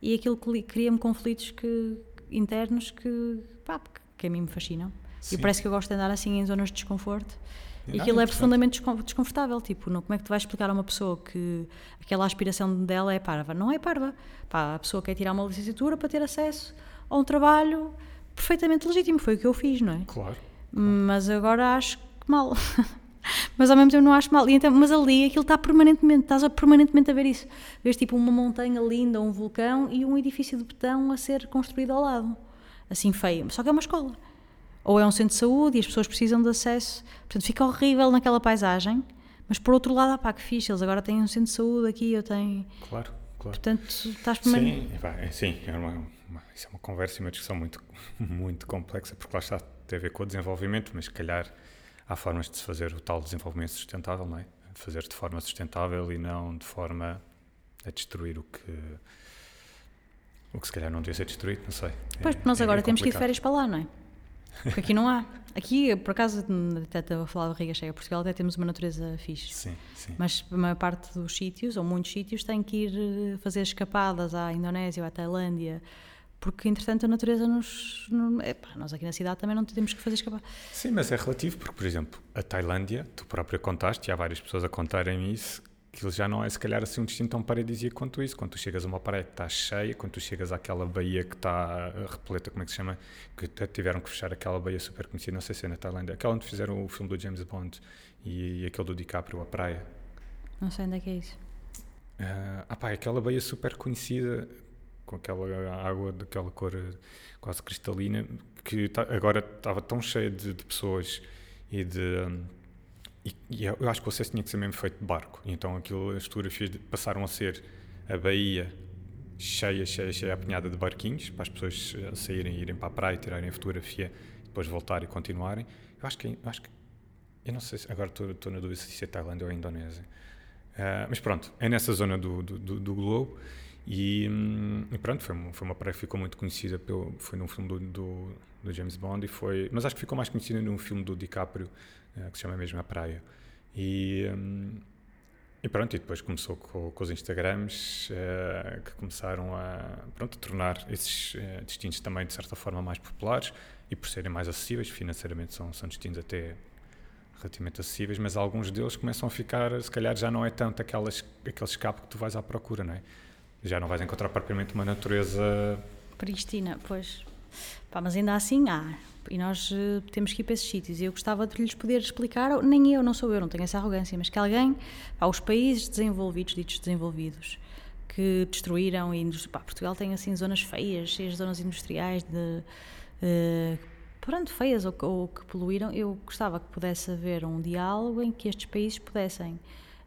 e aquilo que cria-me conflitos que, internos que, pá, que a mim me fascinam. Sim. E parece que eu gosto de andar assim em zonas de desconforto. E aquilo é profundamente descon- desconfortável. Tipo, não, como é que tu vais explicar a uma pessoa que aquela aspiração dela é parva? Não é parva. Pá, a pessoa quer tirar uma licenciatura para ter acesso a um trabalho perfeitamente legítimo. Foi o que eu fiz, não é? Claro. Mas agora acho que mal. mas ao mesmo tempo não acho mal. Então, mas ali aquilo está permanentemente, estás a, permanentemente a ver isso. Vês tipo uma montanha linda, um vulcão e um edifício de betão a ser construído ao lado. Assim feio. Só que é uma escola. Ou é um centro de saúde e as pessoas precisam de acesso. Portanto, fica horrível naquela paisagem. Mas por outro lado, ah, pá, que fixe, eles agora têm um centro de saúde aqui, eu tenho. Claro, claro. Portanto, estás permanentemente. Sim, epá, é, sim é uma, uma- isso é uma conversa e uma discussão muito, muito complexa, porque lá está, tem a ver com o desenvolvimento, mas se calhar há formas de se fazer o tal desenvolvimento sustentável, não é? Fazer de forma sustentável e não de forma a destruir o que. O que se calhar não devia ser destruído, não sei. Pois, É- porque nós é agora temos que ir de férias para lá, não é? Porque aqui não há. Aqui, por acaso, até estava a falar de Riga Cheia, Portugal até temos uma natureza fixe. Sim, sim. Mas a maior parte dos sítios, ou muitos sítios, têm que ir eh, fazer escapadas à Indonésia ou à Tailândia, porque entretanto a natureza nos. no- epá, nós aqui na cidade também não temos que fazer escapadas. Sim, mas é relativo, porque, por exemplo, a Tailândia, tu própria contaste, e há várias pessoas a contarem isso, que ele já não é, se calhar, assim um destino tão paradisíaco quanto isso. Quando tu chegas a uma praia que está cheia, quando tu chegas àquela baía que está eh, repleta, como é que se chama? Que tiveram que fechar aquela baía super conhecida, não sei se é na Tailândia, aquela onde fizeram o filme do James Bond e, aquele do DiCaprio, a praia. Não sei onde é que é isso. Ah, ah pá, aquela baía super conhecida, com aquela água daquela cor eh, quase cristalina, que tá- agora estava tão cheia de, de pessoas e de. hum, e, e eu acho que o acesso tinha que ser mesmo feito de barco. Então aquilo, as fotografias passaram a ser a baía cheia, cheia, cheia, apinhada de barquinhos, para as pessoas eh, saírem, irem para a praia, tirarem a fotografia, depois voltar e continuarem. Eu acho que, eu acho que eu não sei se, agora estou estou na dúvida se é Tailândia ou a Indonésia. Ah, mas pronto, é nessa zona do, do, do- do globo e, hum, e pronto, foi, foi uma praia que ficou muito conhecida, pelo, foi num filme do, do, do James Bond e foi, mas acho que ficou mais conhecida num filme do DiCaprio, que se chama mesmo A Praia. E, hum, e pronto, e depois começou com, com os Instagrams eh, que começaram a, pronto, a tornar esses eh, destinos também de certa forma mais populares e por serem mais acessíveis, financeiramente são, são destinos até relativamente acessíveis, mas alguns deles começam a ficar, se calhar já não é tanto aquelas, aquele escape que tu vais à procura, não é? Já não vais encontrar propriamente uma natureza. Pristina, pois. Pá, mas ainda assim há. E nós eh, temos que ir para esses sítios. E eu gostava de lhes poder explicar, ou nem eu, não sou eu, não tenho essa arrogância, mas que alguém, pá, os países desenvolvidos, ditos desenvolvidos, que destruíram e pá, Portugal tem assim zonas feias, cheias zonas industriais de eh, pronto, feias ou, ou que poluíram. Eu gostava que pudesse haver um diálogo em que estes países pudessem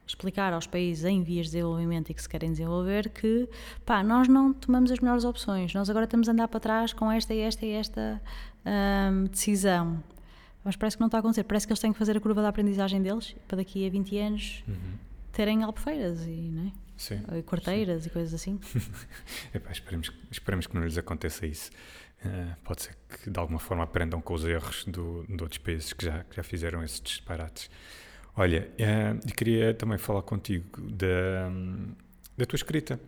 explicar aos países em vias de desenvolvimento e que se querem desenvolver que pá, nós não tomamos as melhores opções, nós agora estamos a andar para trás com esta e esta e esta hum, decisão. Mas parece que não está a acontecer, parece que eles têm que fazer a curva da aprendizagem deles para daqui a 20 anos terem albufeiras e, não é? Sim. E quarteiras e coisas assim. Epá, esperemos, esperemos que não lhes aconteça isso. Eh, pode ser que de alguma forma aprendam com os erros do, de outros países que já, que já fizeram esses disparates. Olha, eu queria também falar contigo da, da tua escrita.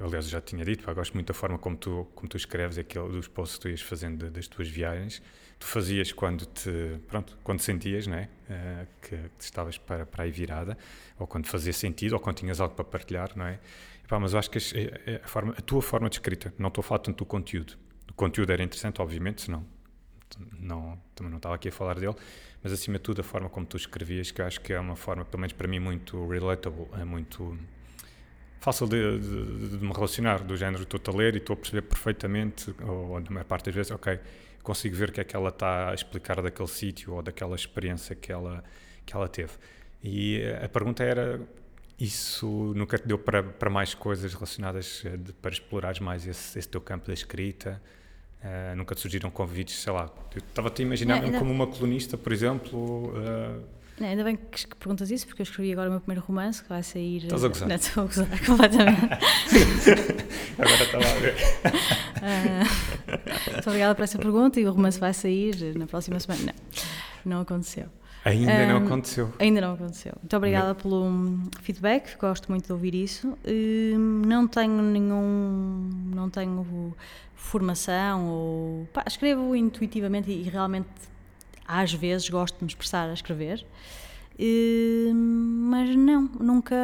Aliás, eu já tinha dito, pá, gosto muito da forma como tu, como tu escreves, aquele, dos posts que tu ias fazendo das tuas viagens. Tu fazias quando te, pronto, quando sentias, é? Eh, que, que estavas para, para aí virada, ou quando fazia sentido, ou quando tinhas algo para partilhar, não é? Epá, mas eu acho que a, a forma, a tua forma de escrita, não estou a falar tanto do conteúdo. O conteúdo era interessante, obviamente, senão não, também não estava aqui a falar dele, mas acima de tudo a forma como tu escrevias, que eu acho que é uma forma, pelo menos para mim, muito relatable, é muito fácil de, de- de me relacionar, do género, estou-te a ler e estou a perceber perfeitamente, ou na maior parte das vezes, ok, consigo ver o que é que ela está a explicar daquele sítio ou daquela experiência que ela, que ela teve. E a pergunta era, isso nunca te deu para, para mais coisas relacionadas, eh, de- para explorares mais esse, esse teu campo da escrita? Eh, nunca te surgiram convites, sei lá, eu estava-te a imaginar Não, ainda- como uma colunista, por exemplo, eh, Não, ainda bem que, que perguntas isso, porque eu escrevi agora o meu primeiro romance, que vai sair. Estás a gozar? Não, estou a gozar completamente. agora estava a ver. Ah, muito obrigada por essa pergunta e o romance vai sair na próxima semana. Não, não aconteceu. Ainda não Ahm, aconteceu. Ainda não aconteceu. Muito obrigada pelo hum, feedback, gosto muito de ouvir isso. Hum, Não tenho nenhum. Não tenho formação ou. Pá, escrevo intuitivamente e, e realmente às vezes gosto de me expressar a escrever. Hum, mas não, nunca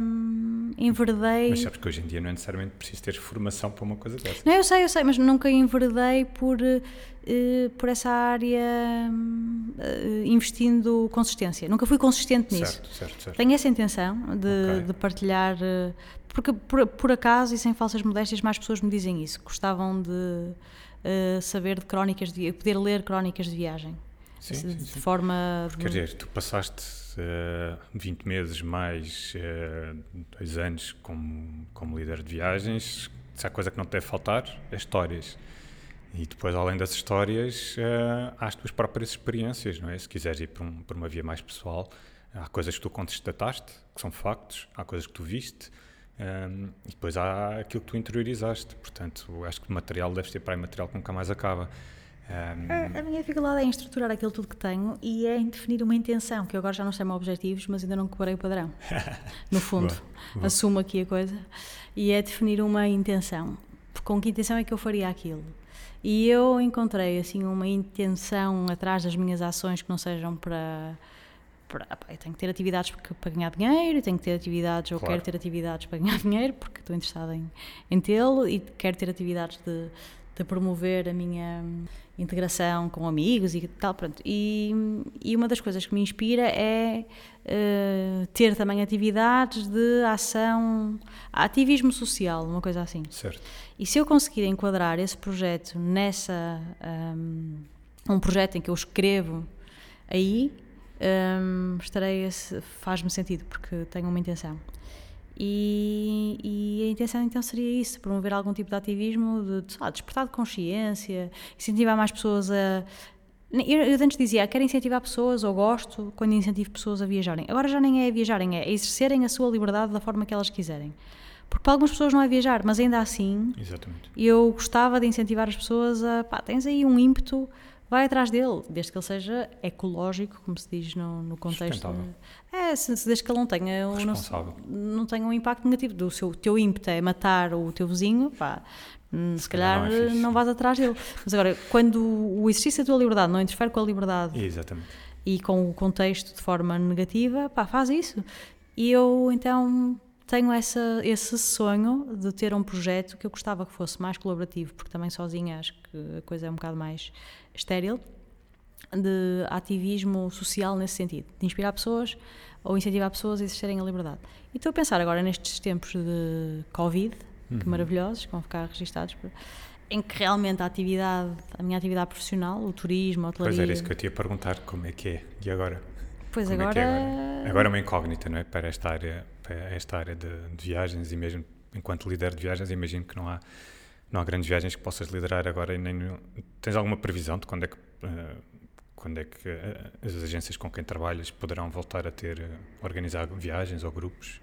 hum, enverdei. Mas sabes que hoje em dia não é necessariamente preciso ter formação para uma coisa dessa. Não, eu sei, eu sei, mas nunca enverdei por, eh, por essa área eh, investindo consistência. Nunca fui consistente nisso. Certo, certo, certo. Tenho essa intenção de, Ok. de partilhar, eh, porque por, por acaso e sem falsas modéstias, mais pessoas me dizem isso. Gostavam de eh, saber de crónicas, de poder ler crónicas de viagem. Sim, de, sim, de sim. forma. Quer dizer, tu passaste eh, 20 meses mais eh, dois anos como, como líder de viagens. Se há coisa que não te deve faltar, é histórias. E depois, além das histórias, eh, há as tuas próprias experiências, não é? Se quiseres ir por, um- por uma via mais pessoal, há coisas que tu contestataste, que são factos, há coisas que tu viste, ehm, e depois há aquilo que tu interiorizaste. Portanto, acho que o material deve ter para aí material que nunca mais acaba. Um, A, a minha dificuldade é em estruturar aquilo tudo que tenho e é em definir uma intenção, que eu agora já não chamo objetivos, mas ainda não quebrei o padrão. No fundo, Boa, boa. assumo aqui a coisa. E é definir uma intenção. Com que intenção é que eu faria aquilo? E eu encontrei assim uma intenção atrás das minhas ações que não sejam para. Pá, eu tenho que ter atividades para, ganhar dinheiro, eu tenho que ter atividades, ou Claro. quero ter atividades para ganhar dinheiro, porque estou interessada em, em tê-lo, e quero ter atividades de, de promover a minha integração com amigos e tal, pronto. E, e uma das coisas que me inspira é eh, ter também atividades de ação, ativismo social, uma coisa assim. certo. E se eu conseguir enquadrar esse projeto nessa. hum, um projeto em que eu escrevo aí, hum, estarei. faz-me sentido, porque tenho uma intenção. E, e a intenção então seria isso: promover algum tipo de ativismo, de, de, despertar de consciência, incentivar mais pessoas a. Eu, eu antes dizia, quero incentivar pessoas, ou gosto quando incentivo pessoas a viajarem. Agora já nem é a viajarem, é exercerem a sua liberdade da forma que elas quiserem. Porque para algumas pessoas não é viajar, mas ainda assim Exatamente. eu gostava de incentivar as pessoas a, pá, tens aí um ímpeto, vai atrás dele, desde que ele seja ecológico, como se diz no, no contexto. É, se, se- desde que ele não tenha, um- não, tenha um impacto negativo. Do seu teu ímpeto é matar o teu vizinho, pá, hum, se calhar não é não vais atrás dele. Mas agora, quando o exercício da tua liberdade não interfere com a liberdade Exatamente. e com o contexto de forma negativa, pá, faz isso. E eu então tenho essa, esse sonho de ter um projeto que eu gostava que fosse mais colaborativo, porque também sozinha acho que a coisa é um bocado mais estéril, de ativismo social nesse sentido, de inspirar pessoas ou incentivar pessoas a exercerem a liberdade. E estou a pensar agora nestes tempos de Covid, que maravilhosos, que vão ficar registados, em que realmente a atividade, a minha atividade profissional, o turismo, a hotelaria... Pois era isso que eu te ia perguntar, como é que é? E agora? Pois Como agora... é que é agora? Agora é uma incógnita, não é? Para esta área, para esta área de, de viagens e mesmo enquanto líder de viagens, imagino que não há, não há grandes viagens que possas liderar agora nem nenhum- tens alguma previsão de quando é que eh, quando é que eh, as agências com quem trabalhas poderão voltar a ter eh, organizar viagens ou grupos?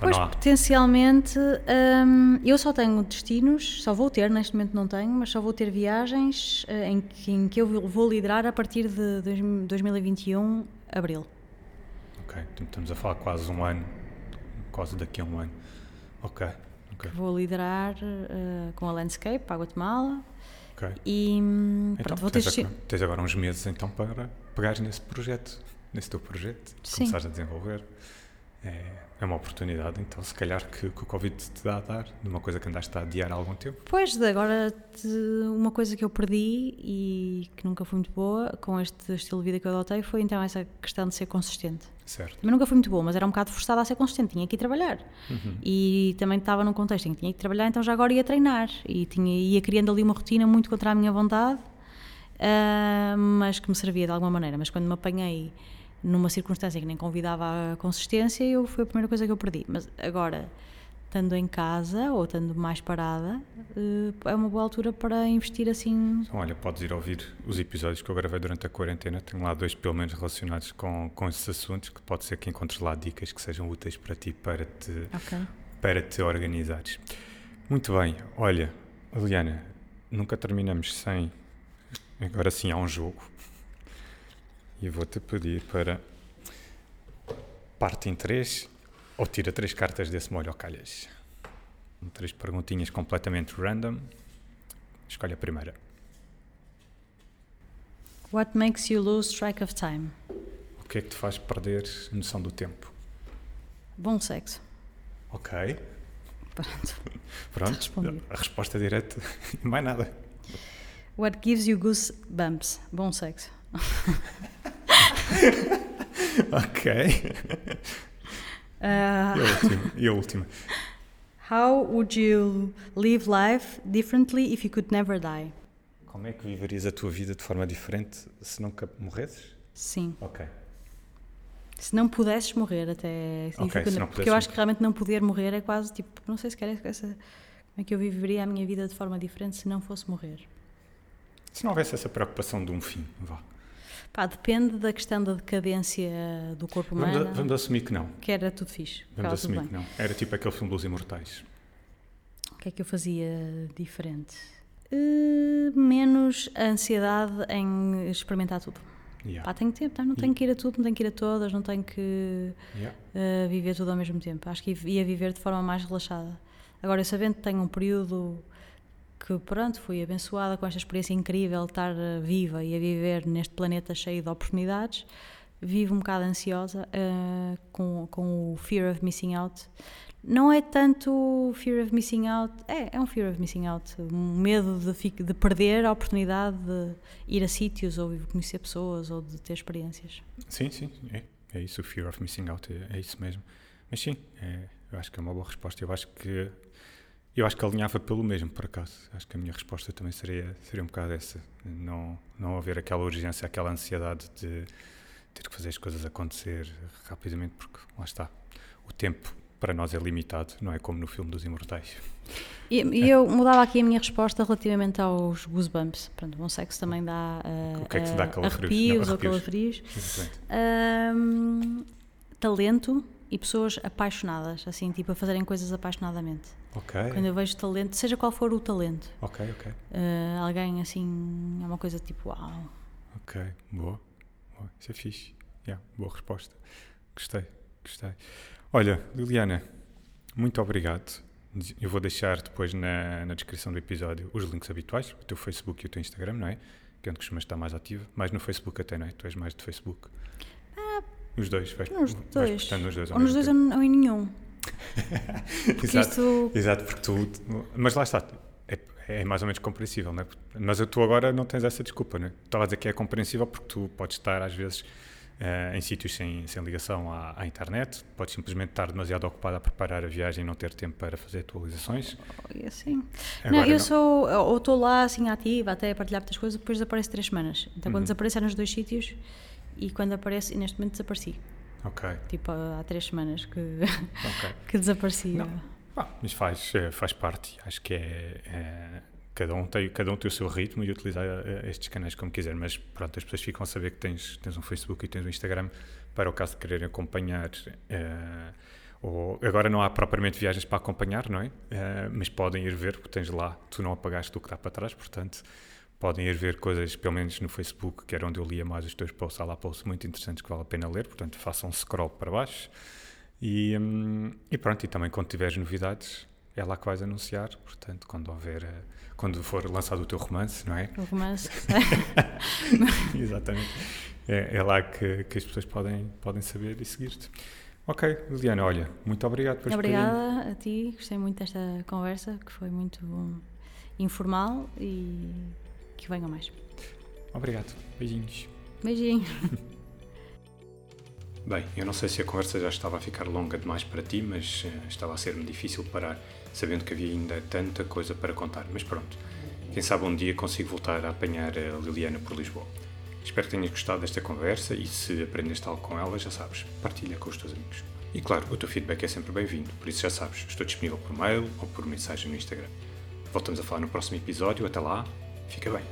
Pois, potencialmente, hum, eu só tenho destinos, só vou ter, neste momento não tenho, mas só vou ter viagens eh, em, que, em que eu vou- liderar a partir de dois- 2021, abril. Ok, então estamos a falar quase um ano, quase daqui a um ano. Ok, ok, Vou liderar eh, com a Landscape para a Guatemala ok. e Então, pronto, vou ter tens, desti- agora, tens agora uns meses então para pegares nesse projeto, nesse teu projeto, Sim. começares a desenvolver. É, é uma oportunidade, então, se calhar que, que o Covid te dá a dar, de uma coisa que andaste a adiar há algum tempo. Pois, agora, de uma coisa que eu perdi e que nunca foi muito boa com este estilo de vida que eu adotei foi então essa questão de ser consistente. Certo. Também nunca fui muito boa, mas era um bocado forçada a ser consistente, tinha que ir trabalhar. Uhum. E também estava num contexto em que tinha que trabalhar, então já agora ia treinar. E tinha, ia criando ali uma rotina muito contra a minha vontade, ah, mas que me servia de alguma maneira. Mas quando me apanhei numa circunstância que nem convidava a consistência, eu, foi a primeira coisa que eu perdi. Mas agora, estando em casa ou estando mais parada, eh, é uma boa altura para investir assim. Então, olha, podes ir ouvir os episódios que eu gravei durante a quarentena. Tenho lá dois, pelo menos, relacionados com, com esses assuntos, que pode ser que encontres lá dicas que sejam úteis para ti, para te, Ok. para te organizares. Muito bem, olha, Liliana, nunca terminamos sem. Agora sim há um jogo. E vou-te pedir para. Parte em três, ou tira três cartas desse molho ao calhas. Três perguntinhas completamente random. Escolhe a primeira. What makes you lose track of time? O que é que te faz perder a noção do tempo? Bom sexo. Ok, Pronto. pronto. respondido. A resposta direta, mais nada. What gives you goosebumps? Bom sexo. Ok. Ah, E a última? E a última? how would you live life differently if you could never die? Como é que viverias a tua vida de forma diferente se nunca morresses? Sim. Ok. Se não pudesses morrer, até. Ok, significa- se não porque eu acho que realmente não poder morrer é quase tipo. Não sei se quer essa. Como é que eu viveria a minha vida de forma diferente se não fosse morrer? Se não houvesse essa preocupação de um fim, vá. Pá, depende da questão da decadência do corpo Vamos, humano. a- vamos assumir que não. Que era tudo fixe. Vamos assumir que não. Era tipo aquele filme dos Imortais. O que é que eu fazia diferente? Uh, menos ansiedade em experimentar tudo. Yeah. Pá, tenho tempo, tá? não tenho que ir a tudo, não tenho que ir a todas, não tenho que Yeah. uh, viver tudo ao mesmo tempo. Acho que ia viver de forma mais relaxada. Agora, eu sabendo que tenho um período que, pronto, fui abençoada com esta experiência incrível de estar uh, viva e a viver neste planeta cheio de oportunidades, vivo um bocado ansiosa uh, com, com o fear of missing out. Não é tanto fear of missing out, é, é um fear of missing out, um medo de, de perder a oportunidade de ir a sítios ou conhecer pessoas ou de ter experiências. Sim, sim, é, é isso, o fear of missing out, é, é isso mesmo. Mas sim, é, eu acho que é uma boa resposta. Eu acho que eu acho que alinhava pelo mesmo, por acaso. Acho que a minha resposta também seria, seria um bocado essa. Não, não haver aquela urgência, aquela ansiedade de ter que fazer as coisas acontecer rapidamente, porque lá está. O tempo para nós é limitado, não é como no filme dos Imortais. E, e eu mudava aqui a minha resposta relativamente aos goosebumps. Pronto, bom sexo também dá, uh, O que é que te dá uh, calafrios? arrepios Não, ou calafrios. Ahm, talento e pessoas apaixonadas, assim, tipo a fazerem coisas apaixonadamente. Ok, Quando eu vejo talento, seja qual for o talento, ok, ok. uh, alguém assim, é uma coisa tipo, uau. Ok, boa. boa. Isso é fixe. Yeah, boa resposta. Gostei, gostei. Olha, Liliana, muito obrigado. Eu vou deixar depois na, na descrição do episódio os links habituais, o teu Facebook e o teu Instagram, não é? Que é onde costumas estar mais ativa. Mais no Facebook até, não é? Tu és mais de Facebook. os dois, vais, Nos vais Ah, dois. nos dois Ou nos dois ou em nenhum. Exato. isto. Exato, porque tu. Mas lá está, é, é mais ou menos compreensível, não é? Mas tu agora não tens essa desculpa, não é? Estava a dizer que é compreensível porque tu podes estar, às vezes, eh, em sítios sem, sem ligação à, à internet, podes simplesmente estar demasiado ocupado a preparar a viagem e não ter tempo para fazer atualizações. E assim. Agora não, eu não. sou. Ou estou lá assim ativa, até a partilhar muitas coisas, depois desaparece três semanas. Então Uhum. quando desaparecer nos dois sítios e quando aparece, e neste momento desapareci. Ok, Tipo há três semanas que, ok. que desaparecia. Não. Ah, mas faz, eh, faz parte, acho que é, é- cada, um tem, cada um tem o seu ritmo e utilizar eh, estes canais como quiser, mas pronto, as pessoas ficam a saber que tens, tens um Facebook e tens um Instagram para o caso de quererem acompanhar. eh, ou, agora não há propriamente viagens para acompanhar, não é? Mas podem ir ver, porque tens lá, tu não apagaste o que está para trás, portanto podem ir ver coisas, pelo menos no Facebook, que era onde eu lia mais os teus posts, há lá posts muito interessantes que vale a pena ler, portanto façam um scroll para baixo. E, hum, e pronto, e também quando tiveres novidades, é lá que vais anunciar, portanto, quando houver, eh, quando for lançado o teu romance, não é? O romance. Exatamente. É, é lá que, que as pessoas podem, podem saber e seguir-te. Ok, Liliana, olha, muito obrigado por. Obrigada a ti, gostei muito desta conversa, que foi muito informal e que venham mais. Obrigado. Beijinhos. Beijinho. Bem, eu não sei se a conversa já estava a ficar longa demais para ti, mas eh, estava a ser-me difícil parar, sabendo que havia ainda tanta coisa para contar. Mas pronto, quem sabe um dia consigo voltar a apanhar a Liliana por Lisboa. Espero que tenhas gostado desta conversa e se aprendeste algo com ela, já sabes, partilha com os teus amigos. E claro, o teu feedback é sempre bem-vindo, por isso já sabes, estou disponível por mail ou por mensagem no Instagram. Voltamos a falar no próximo episódio, até lá, fica bem.